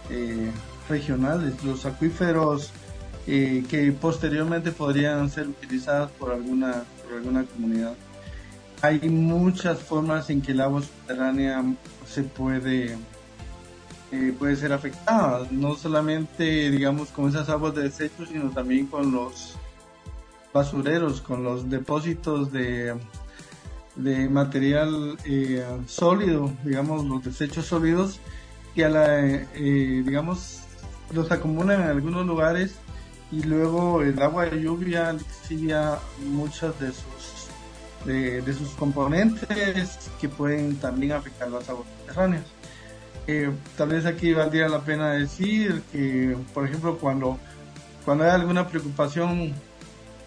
eh, regionales, los acuíferos eh, que posteriormente podrían ser utilizados por alguna, por alguna comunidad. Hay muchas formas en que el agua subterránea se puede eh, puede ser afectada, no solamente digamos con esas aguas de desecho, sino también con los basureros, con los depósitos de, de material eh, sólido, digamos los desechos sólidos, que a la, eh, digamos los acumulan en algunos lugares y luego el agua de lluvia lixilia muchas de sus de, de sus componentes que pueden también afectar las aguas subterráneas. Eh, tal vez aquí valdría la pena decir que, por ejemplo, cuando, cuando hay alguna preocupación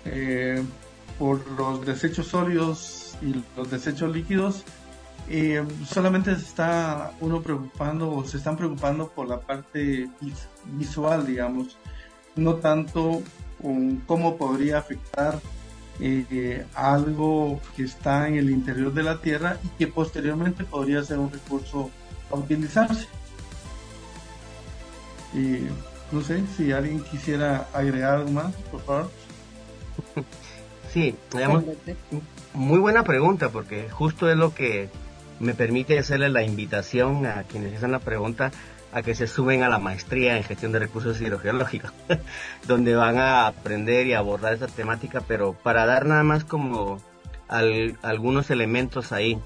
eh, por los desechos sólidos y los desechos líquidos, eh, solamente se está uno preocupando o se están preocupando por la parte visual, digamos, no tanto con cómo podría afectar eh, algo que está en el interior de la Tierra y que posteriormente podría ser un recurso a utilizarse. Y no sé si alguien quisiera agregar algo más, por favor. Sí, muy buena pregunta porque justo es lo que me permite hacerle la invitación a quienes hacen la pregunta a que se suben a la maestría en gestión de recursos hidrogeológicos, donde van a aprender y abordar esa temática, pero para dar nada más como algunos elementos ahí.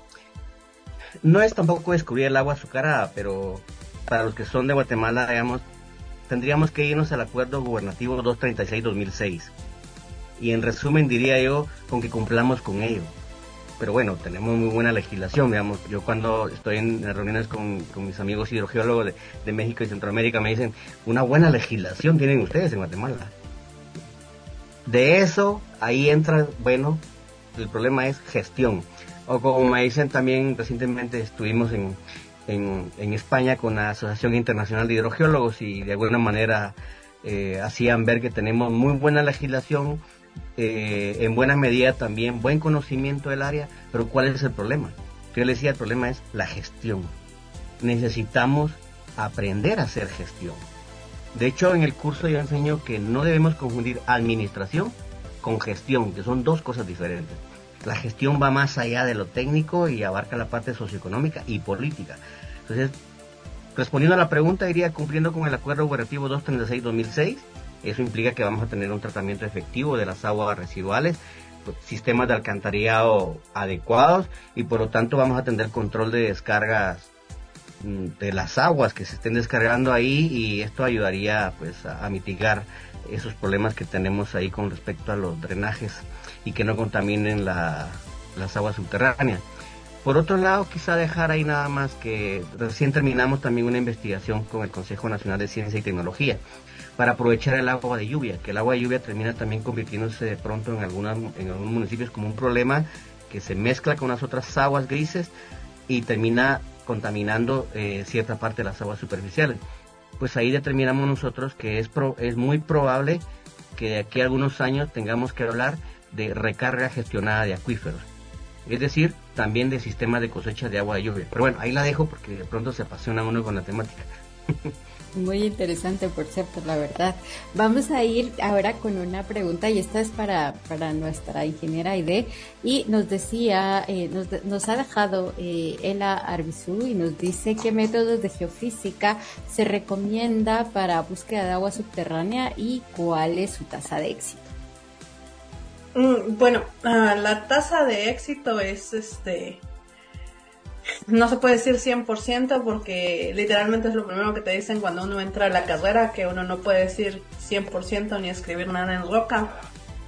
No es tampoco descubrir el agua azucarada, pero para los que son de Guatemala, digamos, tendríamos que irnos al acuerdo gubernativo 236-2006. Y en resumen diría yo con que cumplamos con ello pero bueno, tenemos muy buena legislación, digamos. Yo cuando estoy en reuniones con, mis amigos hidrogeólogos de, México y Centroamérica me dicen, una buena legislación tienen ustedes en Guatemala. De eso, ahí entra, bueno, el problema es gestión. O como me dicen también, recientemente estuvimos en, en, España con la Asociación Internacional de Hidrogeólogos y de alguna manera eh, hacían ver que tenemos muy buena legislación, eh, en buena medida también buen conocimiento del área, pero ¿cuál es el problema? Yo le decía, el problema es la gestión. Necesitamos aprender a hacer gestión. De hecho, en el curso yo enseño que no debemos confundir administración con gestión, que son dos cosas diferentes. La gestión va más allá de lo técnico y abarca la parte socioeconómica y política. Entonces, respondiendo a la pregunta, iría cumpliendo con el Acuerdo Operativo 236-2006 eso implica que vamos a tener un tratamiento efectivo de las aguas residuales, pues, sistemas de alcantarillado adecuados y por lo tanto vamos a tener control de descargas mm, de las aguas que se estén descargando ahí y esto ayudaría pues a, mitigar esos problemas que tenemos ahí con respecto a los drenajes y que no contaminen las aguas subterráneas. Por otro lado, quizá dejar ahí nada más que recién terminamos también una investigación con el Consejo Nacional de Ciencia y Tecnología para aprovechar el agua de lluvia, que el agua de lluvia termina también convirtiéndose de pronto en, algunas, en algunos municipios como un problema que se mezcla con las otras aguas grises y termina contaminando eh, cierta parte de las aguas superficiales. Pues ahí determinamos nosotros que es, es muy probable que de aquí a algunos años tengamos que hablar de recarga gestionada de acuíferos. Es decir, también de sistemas de cosecha de agua de lluvia. Pero bueno, ahí la dejo porque de pronto se apasiona uno con la temática. Muy interesante, por cierto, la verdad. Vamos a ir ahora con una pregunta y esta es para, para nuestra ingeniera Aide y nos decía, eh, nos, nos, ha dejado eh, Ela Arbizú y nos dice qué métodos de geofísica se recomienda para búsqueda de agua subterránea y cuál es su tasa de éxito. Mm, bueno, ah, la tasa de éxito es este no se puede decir 100% porque literalmente es lo primero que te dicen cuando uno entra a la carrera, que uno no puede decir 100% ni escribir nada en roca.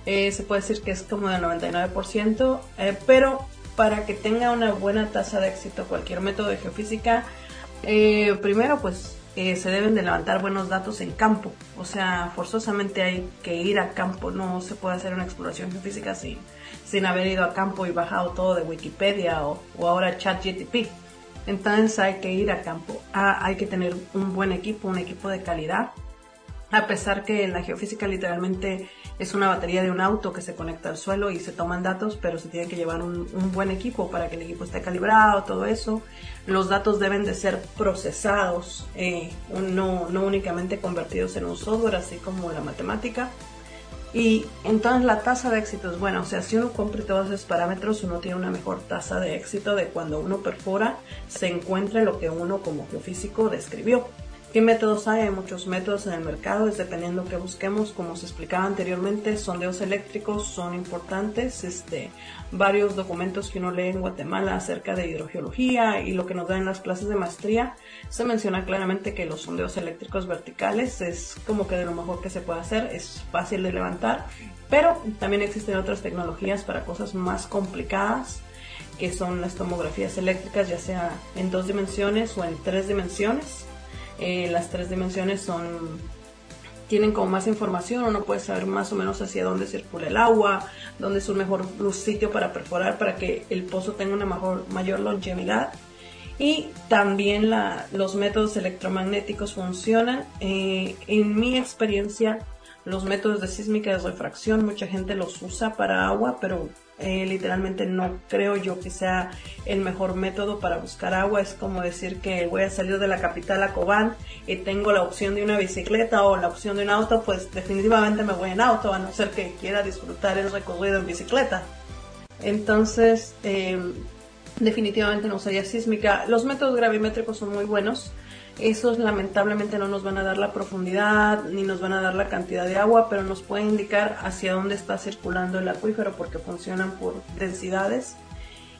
Eh, se puede decir que es como del 99%, eh, pero para que tenga una buena tasa de éxito cualquier método de geofísica, eh, primero pues se deben de levantar buenos datos en campo, o sea, forzosamente hay que ir a campo, no se puede hacer una exploración geofísica sin sin haber ido a campo y bajado todo de Wikipedia o, ahora ChatGTP. Entonces hay que ir a campo, ah, hay que tener un buen equipo, un equipo de calidad. A pesar que la geofísica literalmente es una batería de un auto que se conecta al suelo y se toman datos, pero se tiene que llevar un, buen equipo para que el equipo esté calibrado, todo eso. Los datos deben de ser procesados, eh, no, no únicamente convertidos en un software, así como la matemática. Y entonces la tasa de éxito es buena, o sea, si uno cumple todos esos parámetros, uno tiene una mejor tasa de éxito de cuando uno perfora, se encuentra lo que uno como geofísico describió. ¿Qué métodos hay? Hay muchos métodos en el mercado, es dependiendo que busquemos. Como se explicaba anteriormente, sondeos eléctricos son importantes. Este, varios documentos que uno lee en Guatemala acerca de hidrogeología y lo que nos dan en las clases de maestría, se menciona claramente que los sondeos eléctricos verticales es como que de lo mejor que se puede hacer, es fácil de levantar, pero también existen otras tecnologías para cosas más complicadas que son las tomografías eléctricas, ya sea en dos dimensiones o en tres dimensiones. Eh, las tres dimensiones son tienen como más información, uno puede saber más o menos hacia dónde circula el agua, dónde es un mejor sitio para perforar para que el pozo tenga una mejor, mayor longevidad. Y también los métodos electromagnéticos funcionan. Eh, en mi experiencia, los métodos de sísmica de refracción, mucha gente los usa para agua, pero eh, literalmente no creo yo que sea el mejor método para buscar agua. Es como decir que voy a salir de la capital a Cobán y tengo la opción de una bicicleta o la opción de un auto, pues definitivamente me voy en auto, a no ser que quiera disfrutar el recorrido en bicicleta. Entonces, em, definitivamente no sería sísmica. Los métodos gravimétricos son muy buenos esos lamentablemente no nos van a dar la profundidad ni nos van a dar la cantidad de agua, pero nos pueden indicar hacia dónde está circulando el acuífero porque funcionan por densidades.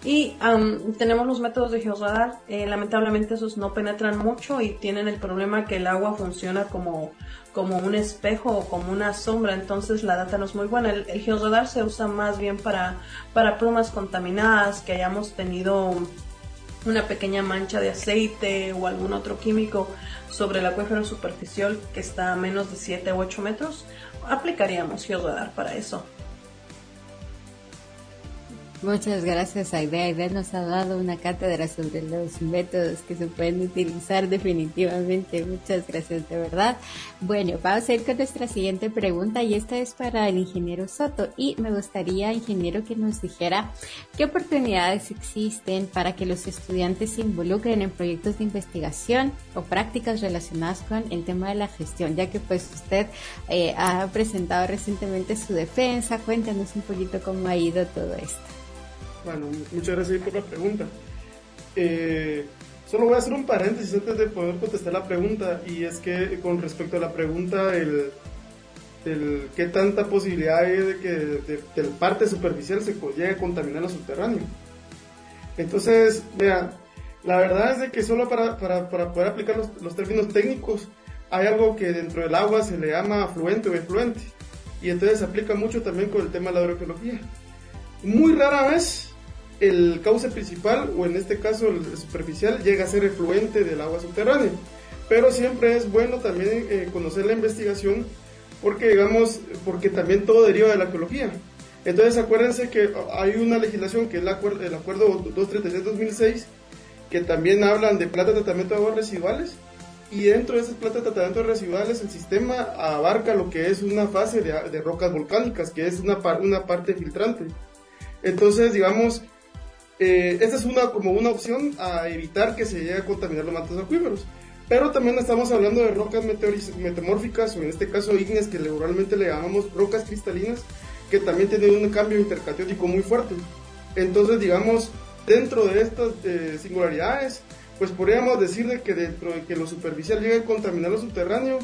Y tenemos los métodos de georradar, eh, lamentablemente esos no penetran mucho y tienen el problema que el agua funciona como, como un espejo o como una sombra, entonces la data no es muy buena. El, el georradar se usa más bien para, para plumas contaminadas que hayamos tenido una pequeña mancha de aceite o algún otro químico sobre el acuífero superficial que está a menos de 7 u 8 metros, aplicaríamos georradar para eso. Muchas gracias, Aide. Aide nos ha dado una cátedra sobre los métodos que se pueden utilizar definitivamente. Muchas gracias, de verdad. Bueno, vamos a ir con nuestra siguiente pregunta y esta es para el ingeniero Soto. Y me gustaría, ingeniero, que nos dijera qué oportunidades existen para que los estudiantes se involucren en proyectos de investigación o prácticas relacionadas con el tema de la gestión, ya que pues usted eh, ha presentado recientemente su defensa. Cuéntanos un poquito cómo ha ido todo esto. Bueno, muchas gracias por la pregunta. Eh, solo voy a hacer un paréntesis antes de poder contestar la pregunta y es que con respecto a la pregunta, el, el qué tanta posibilidad hay de que de, parte superficial se llegue a contaminar lo subterráneo. Entonces, vea, la verdad es de que solo para, para, para poder aplicar los, los, términos técnicos hay algo que dentro del agua se le llama afluente o efluente y entonces se aplica mucho también con el tema de la hidrogeología. Muy rara vez el cauce principal, o en este caso el superficial, llega a ser efluente del agua subterránea. Pero siempre es bueno también eh, conocer la investigación porque, digamos, porque también todo deriva de la ecología. Entonces acuérdense que hay una legislación que es el acuerdo, el acuerdo 236-2006 que también hablan de plata de tratamiento de aguas residuales y dentro de esas plantas de tratamiento de residuales el sistema abarca lo que es una fase de, de rocas volcánicas, que es una, una parte filtrante. Entonces, digamos, eh, esta es una, como una opción a evitar que se llegue a contaminar los mantos acuíferos. Pero también estamos hablando de rocas metamórficas, o en este caso ígneas, que regularmente le llamamos rocas cristalinas, que también tienen un cambio intercatiótico muy fuerte. Entonces, digamos, dentro de estas eh, singularidades, pues podríamos decir de que dentro de que lo superficial llegue a contaminar lo subterráneo,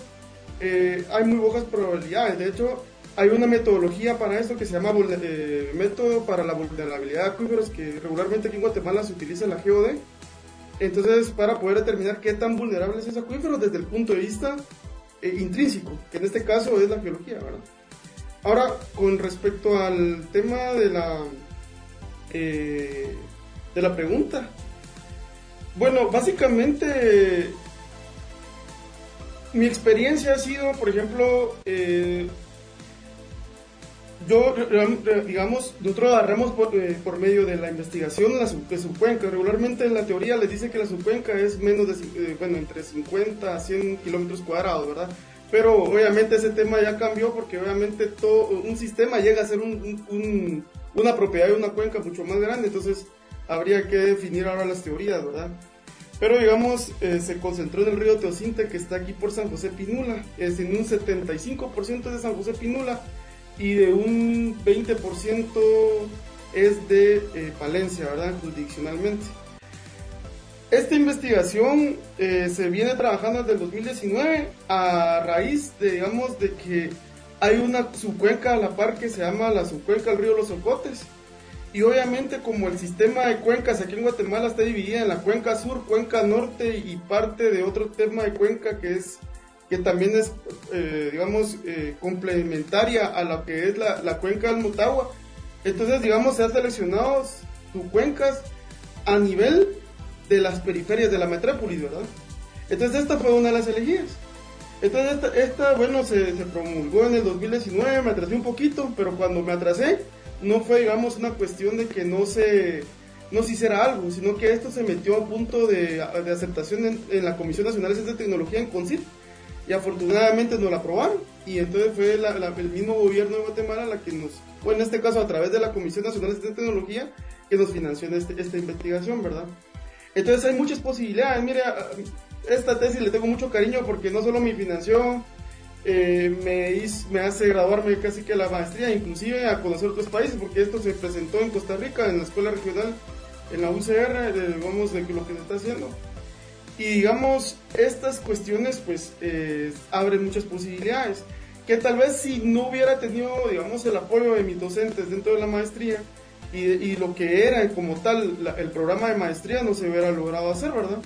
eh, hay muy pocas probabilidades. De hecho, hay una metodología para esto que se llama eh, método para la vulnerabilidad de acuíferos que regularmente aquí en Guatemala se utiliza la GOD. Entonces, para poder determinar qué tan vulnerable es ese acuífero desde el punto de vista eh, intrínseco, que en este caso es la geología. Ahora, con respecto al tema de la, eh, de la pregunta, bueno, básicamente mi experiencia ha sido, por ejemplo, yo, digamos, nosotros agarramos por, eh, por, medio de la investigación la de subcuenca. Regularmente en la teoría les dice que la subcuenca es menos de, eh, bueno, entre 50 a 100 kilómetros cuadrados, ¿verdad? Pero obviamente ese tema ya cambió porque obviamente todo un sistema llega a ser un, una propiedad de una cuenca mucho más grande, entonces habría que definir ahora las teorías, ¿verdad? Pero digamos, eh, se concentró en el río Teocinte que está aquí por San José Pinula, es en un 75% de San José Pinula y de un 20% es de eh, Palencia, ¿verdad? Jurisdiccionalmente. esta investigación eh, se viene trabajando desde el 2019 a raíz de, digamos, de que hay una subcuenca a la par que se llama la subcuenca del río Los Ocotes. Y obviamente como el sistema de cuencas aquí en Guatemala está dividida en la cuenca sur, cuenca norte y parte de otro tema de cuenca que es que también es, eh, digamos, eh, complementaria a lo que es la, la, cuenca del Motagua. Entonces, digamos, se han seleccionado subcuencas a nivel de las periferias de la metrópolis, ¿verdad? Entonces, esta fue una de las elegidas. Entonces, esta, bueno, se, se, promulgó en el 2019, me atrasé un poquito, pero cuando me atrasé, no fue, digamos, una cuestión de que no se, no se hiciera algo, sino que esto se metió a punto de, de aceptación en, en, la Comisión Nacional de Ciencia y Tecnología en CONCIT y afortunadamente nos la aprobaron y entonces fue la, la, el mismo gobierno de Guatemala la que nos, o en este caso a través de la Comisión Nacional de Tecnología, que nos financió este, esta investigación, ¿verdad? Entonces hay muchas posibilidades, mire, esta tesis le tengo mucho cariño porque no solo me financió, eh, me, hizo, me hace graduarme casi que la maestría, inclusive a conocer otros países, porque esto se presentó en Costa Rica, en la escuela regional, en la UCR, de, digamos, de lo que se está haciendo. Y digamos, estas cuestiones pues eh, abren muchas posibilidades, que tal vez si no hubiera tenido, digamos, el apoyo de mis docentes dentro de la maestría y, y lo que era como tal la, el programa de maestría no se hubiera logrado hacer, ¿verdad?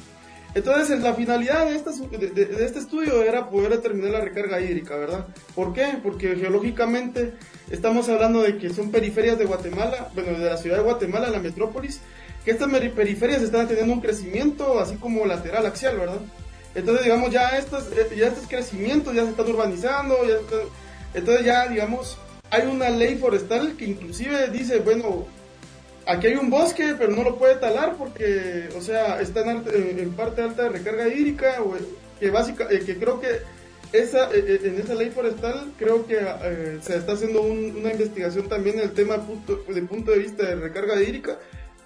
Entonces, la finalidad de, esta, de, de, este estudio era poder determinar la recarga hídrica, ¿verdad? ¿Por qué? Porque geológicamente estamos hablando de que son periferias de Guatemala, bueno, de la ciudad de Guatemala, la metrópolis, que estas periferias están teniendo un crecimiento así como lateral, axial, ¿verdad? Entonces, digamos, ya estos, ya estos crecimientos ya se están urbanizando, ya están, entonces ya, digamos, hay una ley forestal que inclusive dice, bueno, aquí hay un bosque, pero no lo puede talar porque, o sea, está en, en parte alta de recarga hídrica, o, que, básica, eh, que creo que esa, eh, en esa ley forestal creo que eh, se está haciendo un, una investigación también en el tema punto, de punto de vista de recarga hídrica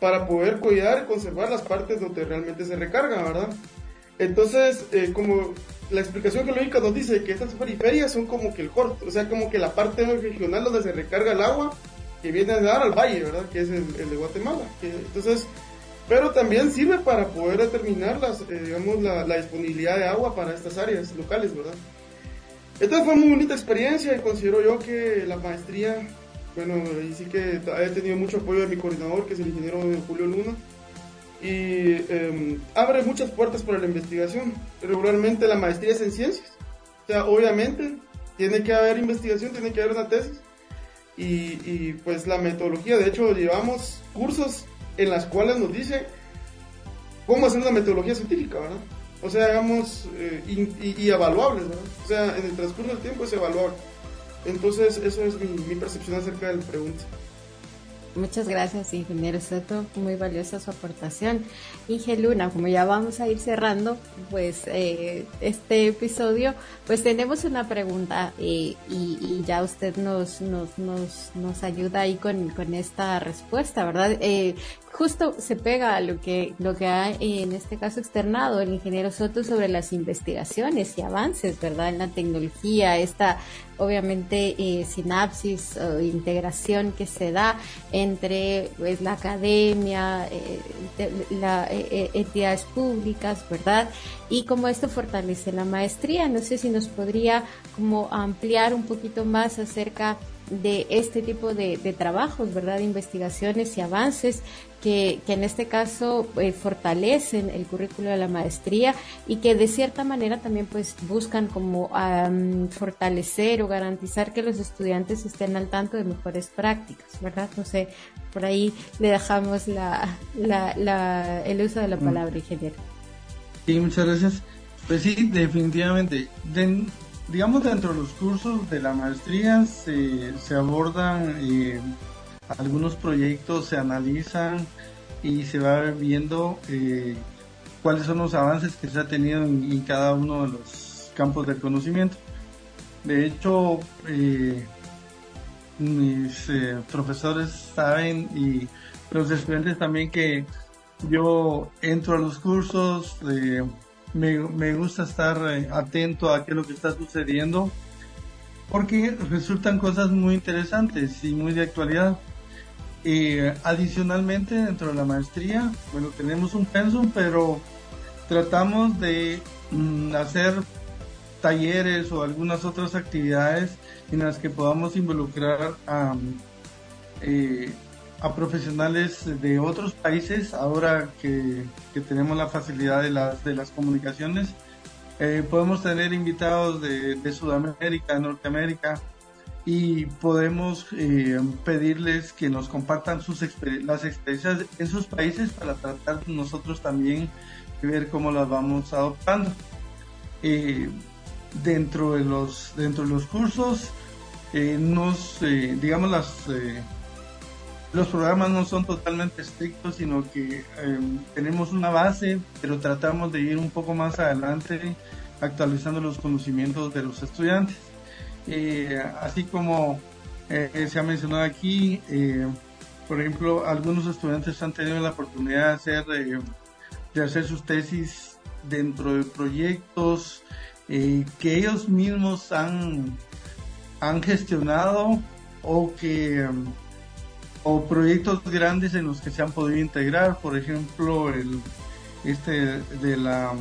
para poder cuidar y conservar las partes donde realmente se recarga, ¿verdad? Entonces, eh, como la explicación geológica nos dice que estas periferias son como que el corto, o sea, como que la parte regional donde se recarga el agua que viene a dar al valle, ¿verdad? Que es el, de Guatemala. Entonces, pero también sirve para poder determinar las, eh, digamos, la, la, disponibilidad de agua para estas áreas locales, ¿verdad? Entonces fue muy bonita experiencia y considero yo que la maestría bueno, y sí que he tenido mucho apoyo de mi coordinador, que es el ingeniero Julio Luna, y eh, abre muchas puertas para la investigación. Regularmente la maestría es en ciencias, o sea, obviamente tiene que haber investigación, tiene que haber una tesis, y, pues la metodología, de hecho llevamos cursos en las cuales nos dice cómo hacer una metodología científica. O sea, hagamos eh, y, evaluables. O sea, en el transcurso del tiempo es evaluable. Entonces, eso es mi, mi percepción acerca de la pregunta. Muchas gracias, ingeniero Soto. Muy valiosa su aportación. Inge Luna, como ya vamos a ir cerrando, pues eh, este episodio, pues tenemos una pregunta eh, y, y, ya usted nos, nos, nos, nos ayuda ahí con, con esta respuesta, ¿verdad? Eh, justo se pega a lo que, lo que ha en este caso externado el ingeniero Soto sobre las investigaciones y avances, ¿verdad? En la tecnología, esta obviamente eh, sinapsis o integración que se da entre pues, la academia, eh, eh, entidades públicas, ¿verdad? Y cómo esto fortalece la maestría. No sé si nos podría como ampliar un poquito más acerca de este tipo de, de, trabajos, ¿verdad? De investigaciones y avances que, que en este caso eh, fortalecen el currículo de la maestría y que de cierta manera también pues buscan como um, fortalecer o garantizar que los estudiantes estén al tanto de mejores prácticas, ¿verdad? No sé, por ahí le dejamos la, la, la, el uso de la palabra, ingeniero. Sí, muchas gracias. Pues sí, definitivamente. De, digamos, dentro de los cursos de la maestría se, abordan eh, algunos proyectos, se analizan y se va viendo eh, cuáles son los avances que se ha tenido en, cada uno de los campos del conocimiento. De hecho, eh, mis profesores saben y los estudiantes también que yo entro a los cursos, me, gusta estar eh, atento a qué es lo que está sucediendo, porque resultan cosas muy interesantes y muy de actualidad. Eh, adicionalmente, dentro de la maestría, bueno, tenemos un pensum, pero tratamos de mm, hacer talleres o algunas otras actividades en las que podamos involucrar a, eh, a profesionales de otros países, ahora que, tenemos la facilidad de las, de las comunicaciones. Eh, podemos tener invitados de, de Sudamérica, Norteamérica, y podemos eh, pedirles que nos compartan sus las experiencias en sus países para tratar nosotros también de ver cómo las vamos adoptando. Eh, dentro de los dentro de los cursos eh, nos digamos las los programas no son totalmente estrictos sino que tenemos una base pero tratamos de ir un poco más adelante actualizando los conocimientos de los estudiantes. Eh, así como eh, se ha mencionado aquí, eh, por ejemplo, algunos estudiantes han tenido la oportunidad de hacer, de hacer sus tesis dentro de proyectos que ellos mismos han, han gestionado o que o proyectos grandes en los que se han podido integrar, por ejemplo, el este de la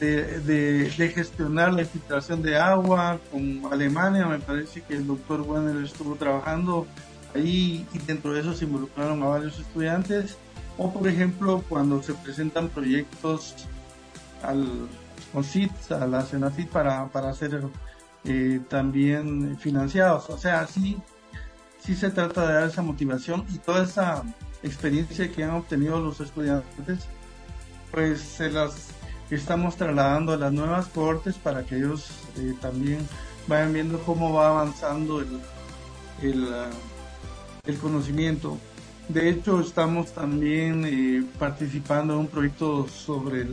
de, gestionar la filtración de agua con Alemania. Me parece que el doctor Werner estuvo trabajando ahí y dentro de eso se involucraron a varios estudiantes. O por ejemplo, cuando se presentan proyectos al CIT, a la Senafit para, para ser eh, también financiados. O sea, sí, sí se trata de dar esa motivación y toda esa experiencia que han obtenido los estudiantes, pues se las estamos trasladando a las nuevas cortes para que ellos eh, también vayan viendo cómo va avanzando el, el, el conocimiento. De hecho, estamos también eh, participando en un proyecto sobre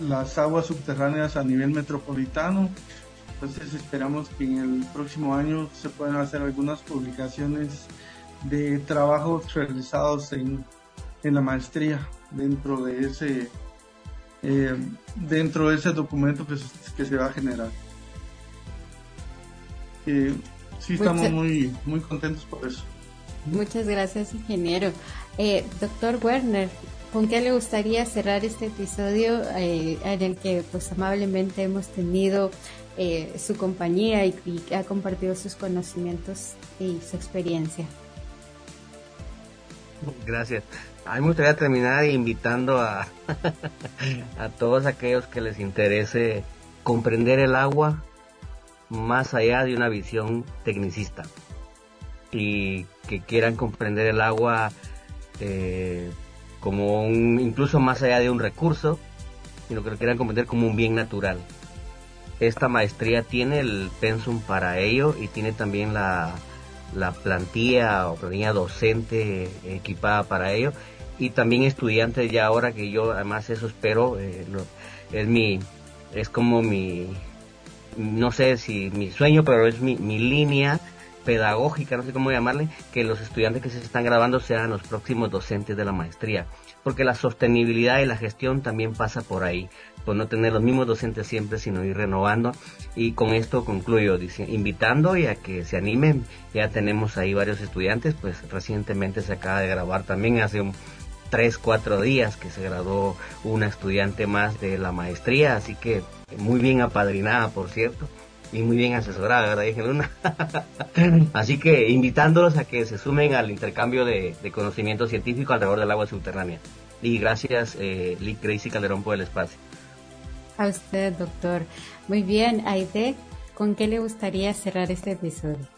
las aguas subterráneas a nivel metropolitano. Entonces esperamos que en el próximo año se puedan hacer algunas publicaciones de trabajos realizados en, en la maestría dentro de ese eh, dentro de ese documento que se, que se va a generar. Eh, sí, estamos muy, muy contentos por eso. Muchas gracias, ingeniero. Eh, doctor Werner, ¿con qué le gustaría cerrar este episodio eh, en el que pues amablemente hemos tenido su compañía y, y, ha compartido sus conocimientos y su experiencia? Gracias. A mí me gustaría terminar invitando a, a todos aquellos que les interese comprender el agua más allá de una visión tecnicista y que quieran comprender el agua eh, como un, incluso más allá de un recurso, sino que lo quieran comprender como un bien natural. Esta maestría tiene el pensum para ello y tiene también la, la plantilla o plantilla docente equipada para ello y también estudiantes ya ahora que yo además eso espero eh, es mi es como mi no sé si mi sueño pero es mi, mi línea pedagógica no sé cómo llamarle que los estudiantes que se están grabando sean los próximos docentes de la maestría porque la sostenibilidad y la gestión también pasa por ahí por no tener los mismos docentes siempre, sino ir renovando. Y con esto concluyo, dice, invitando y a que se animen. Ya tenemos ahí varios estudiantes, pues recientemente se acaba de grabar también hace un, tres, cuatro días que se graduó una estudiante más de la maestría, así que muy bien apadrinada, por cierto, y muy bien asesorada, ¿verdad, dije Luna? así que invitándolos a que se sumen al intercambio de, conocimiento científico alrededor del agua subterránea. Y gracias, eh, Lee Crazy Calderón, por el espacio. A usted, doctor. Muy bien, Aide, ¿con qué le gustaría cerrar este episodio?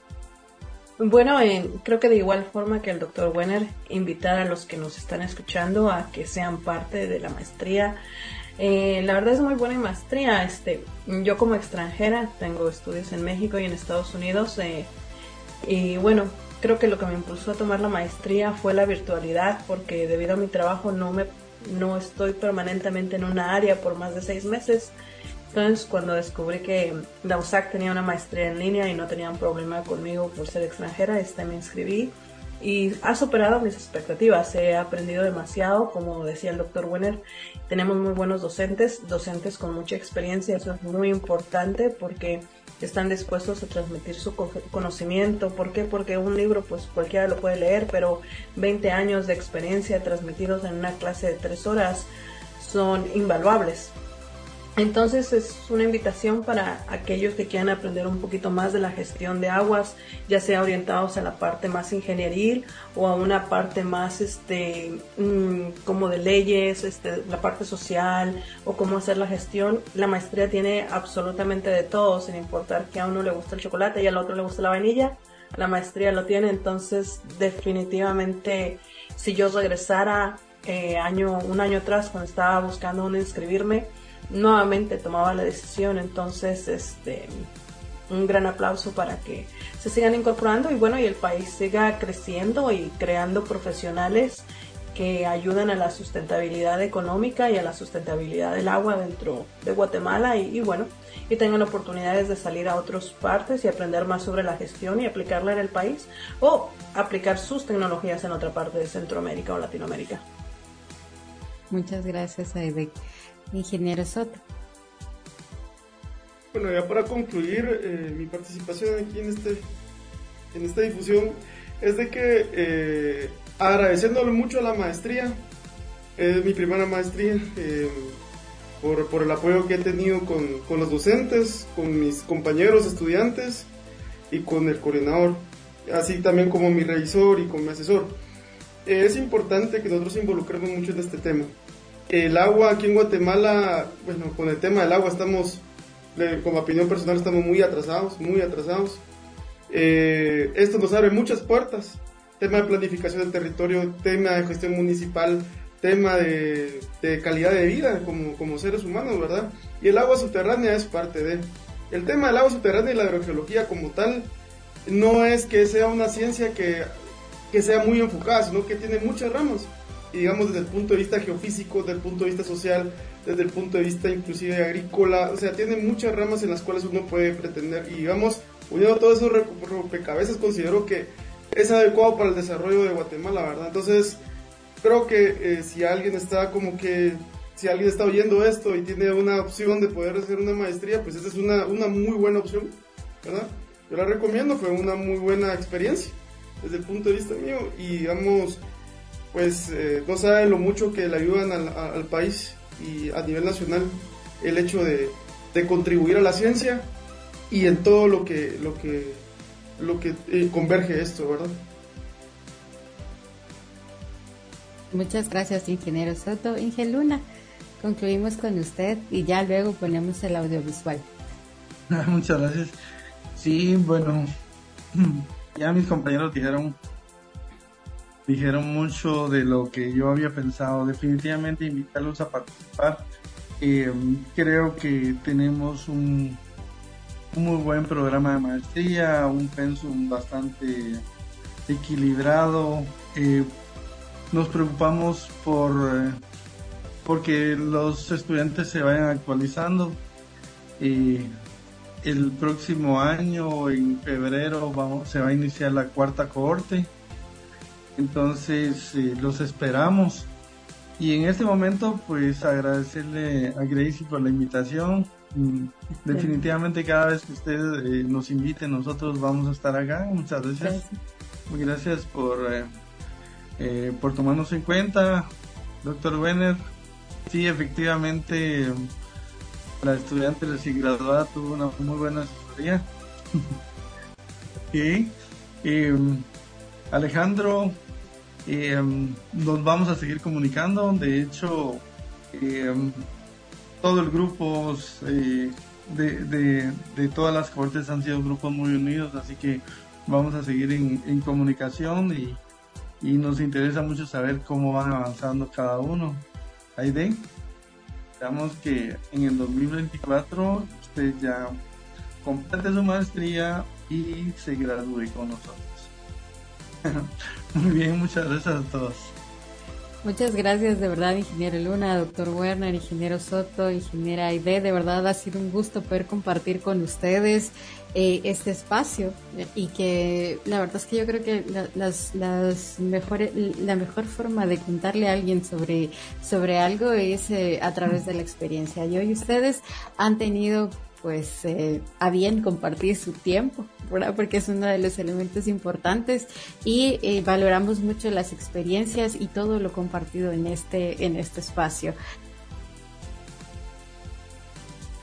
Bueno, creo que de igual forma que el doctor Wenner, invitar a los que nos están escuchando a que sean parte de la maestría. Eh, la verdad es muy buena maestría. Este, yo como extranjera tengo estudios en México y en Estados Unidos. Eh, y bueno, creo que lo que me impulsó a tomar la maestría fue la virtualidad, porque debido a mi trabajo no me no estoy permanentemente en una área por más de seis meses. Entonces, cuando descubrí que la USAC tenía una maestría en línea y no tenían problema conmigo por ser extranjera, este me inscribí y ha superado mis expectativas. He aprendido demasiado, como decía el doctor Wenner. Tenemos muy buenos docentes, docentes con mucha experiencia. Eso es muy importante porque están dispuestos a transmitir su conocimiento. ¿Por qué? Porque un libro pues cualquiera lo puede leer, pero 20 años de experiencia transmitidos en una clase de tres horas son invaluables. Entonces es una invitación para aquellos que quieran aprender un poquito más de la gestión de aguas, ya sea orientados a la parte más ingenieril o a una parte más este mm, como de leyes, este, la parte social o cómo hacer la gestión. La maestría tiene absolutamente de todo, sin importar que a uno le guste el chocolate y al otro le guste la vainilla. La maestría lo tiene, entonces definitivamente si yo regresara eh, año, un año atrás cuando estaba buscando dónde inscribirme, nuevamente tomaba la decisión. Entonces, este, un gran aplauso para que se sigan incorporando y bueno, y el país siga creciendo y creando profesionales que ayudan a la sustentabilidad económica y a la sustentabilidad del agua dentro de Guatemala y, bueno, y tengan oportunidades de salir a otras partes y aprender más sobre la gestión y aplicarla en el país o aplicar sus tecnologías en otra parte de Centroamérica o Latinoamérica. Muchas gracias, Aide. Ingeniero Soto. Bueno, ya para concluir eh, mi participación aquí en, este, en esta difusión, es de que eh, agradeciéndole mucho a la maestría, es mi primera maestría, eh, por, por, el apoyo que he tenido con, con, los docentes, con mis compañeros estudiantes y con el coordinador, así también como mi revisor y con mi asesor. es importante que nosotros involucremos mucho en este tema el agua aquí en Guatemala, bueno, con el tema del agua estamos, como opinión personal, estamos muy atrasados, muy atrasados. Eh, esto nos abre muchas puertas. Tema de planificación del territorio, tema de gestión municipal, tema de, calidad de vida como, como, seres humanos, ¿verdad? Y el agua subterránea es parte de... El tema del agua subterránea y la hidrogeología como tal no es que sea una ciencia que, que sea muy enfocada, sino que tiene muchas ramas y digamos desde el punto de vista geofísico, desde el punto de vista social, desde el punto de vista inclusive agrícola, o sea, tiene muchas ramas en las cuales uno puede pretender y digamos, uniendo todos esos rompecabezas, considero que es adecuado para el desarrollo de Guatemala, ¿verdad? Entonces, creo que eh, si alguien está como que, si alguien está oyendo esto y tiene una opción de poder hacer una maestría, pues esa es una, una muy buena opción, ¿verdad? Yo la recomiendo, fue una muy buena experiencia desde el punto de vista mío y digamos, pues eh, no saben lo mucho que le ayudan al, país y a nivel nacional el hecho de, contribuir a la ciencia y en todo lo que lo que lo que eh, converge esto, ¿verdad? Muchas gracias, ingeniero Soto. Ingeluna, concluimos con usted y ya luego ponemos el audiovisual. Muchas gracias. Sí, bueno, ya mis compañeros dijeron dijeron mucho de lo que yo había pensado. Definitivamente invitarlos a participar. Eh, creo que tenemos un, muy buen programa de maestría, un pensum bastante equilibrado. Eh, nos preocupamos por eh, porque los estudiantes se vayan actualizando. el próximo año, en febrero, vamos, se va a iniciar la cuarta cohorte entonces eh, los esperamos. Y en este momento, pues agradecerle a Gracie por la invitación. Mm, definitivamente cada vez que usted eh, nos invite, nosotros vamos a estar acá. Muchas gracias. Gracias, gracias por, eh, por tomarnos en cuenta, doctor Wenner. Sí, efectivamente, la estudiante recién graduada tuvo una muy buena asesoría. y Alejandro, eh, nos vamos a seguir comunicando. De hecho, eh, todo el grupo eh, de, de, todas las cortes han sido grupos muy unidos, así que vamos a seguir en, comunicación y, y, nos interesa mucho saber cómo van avanzando cada uno. Aide, esperamos que en el 2024 usted ya complete su maestría y se gradúe con nosotros. Muy bien, muchas gracias a todos. Muchas gracias de verdad, ingeniero Luna, doctor Werner, ingeniero Soto, ingeniera Aide. De verdad ha sido un gusto poder compartir con ustedes eh, este espacio y que la verdad es que yo creo que las, las mejores, la mejor forma de contarle a alguien sobre, sobre algo es eh, a través de la experiencia. Yo y ustedes han tenido pues eh, a bien compartir su tiempo, ¿verdad? Porque es uno de los elementos importantes y eh, valoramos mucho las experiencias y todo lo compartido en este, en este espacio.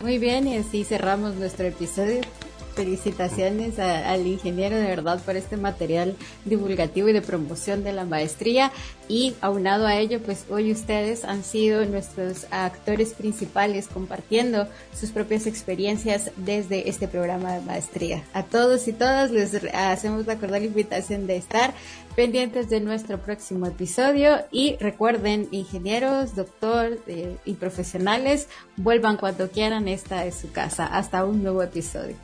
Muy bien, y así cerramos nuestro episodio felicitaciones al ingeniero de verdad por este material divulgativo y de promoción de la maestría y aunado a ello pues hoy ustedes han sido nuestros actores principales compartiendo sus propias experiencias desde este programa de maestría. A todos y todas les hacemos la cordial invitación de estar pendientes de nuestro próximo episodio y recuerden ingenieros, doctor eh, y profesionales vuelvan cuando quieran esta es su casa. Hasta un nuevo episodio.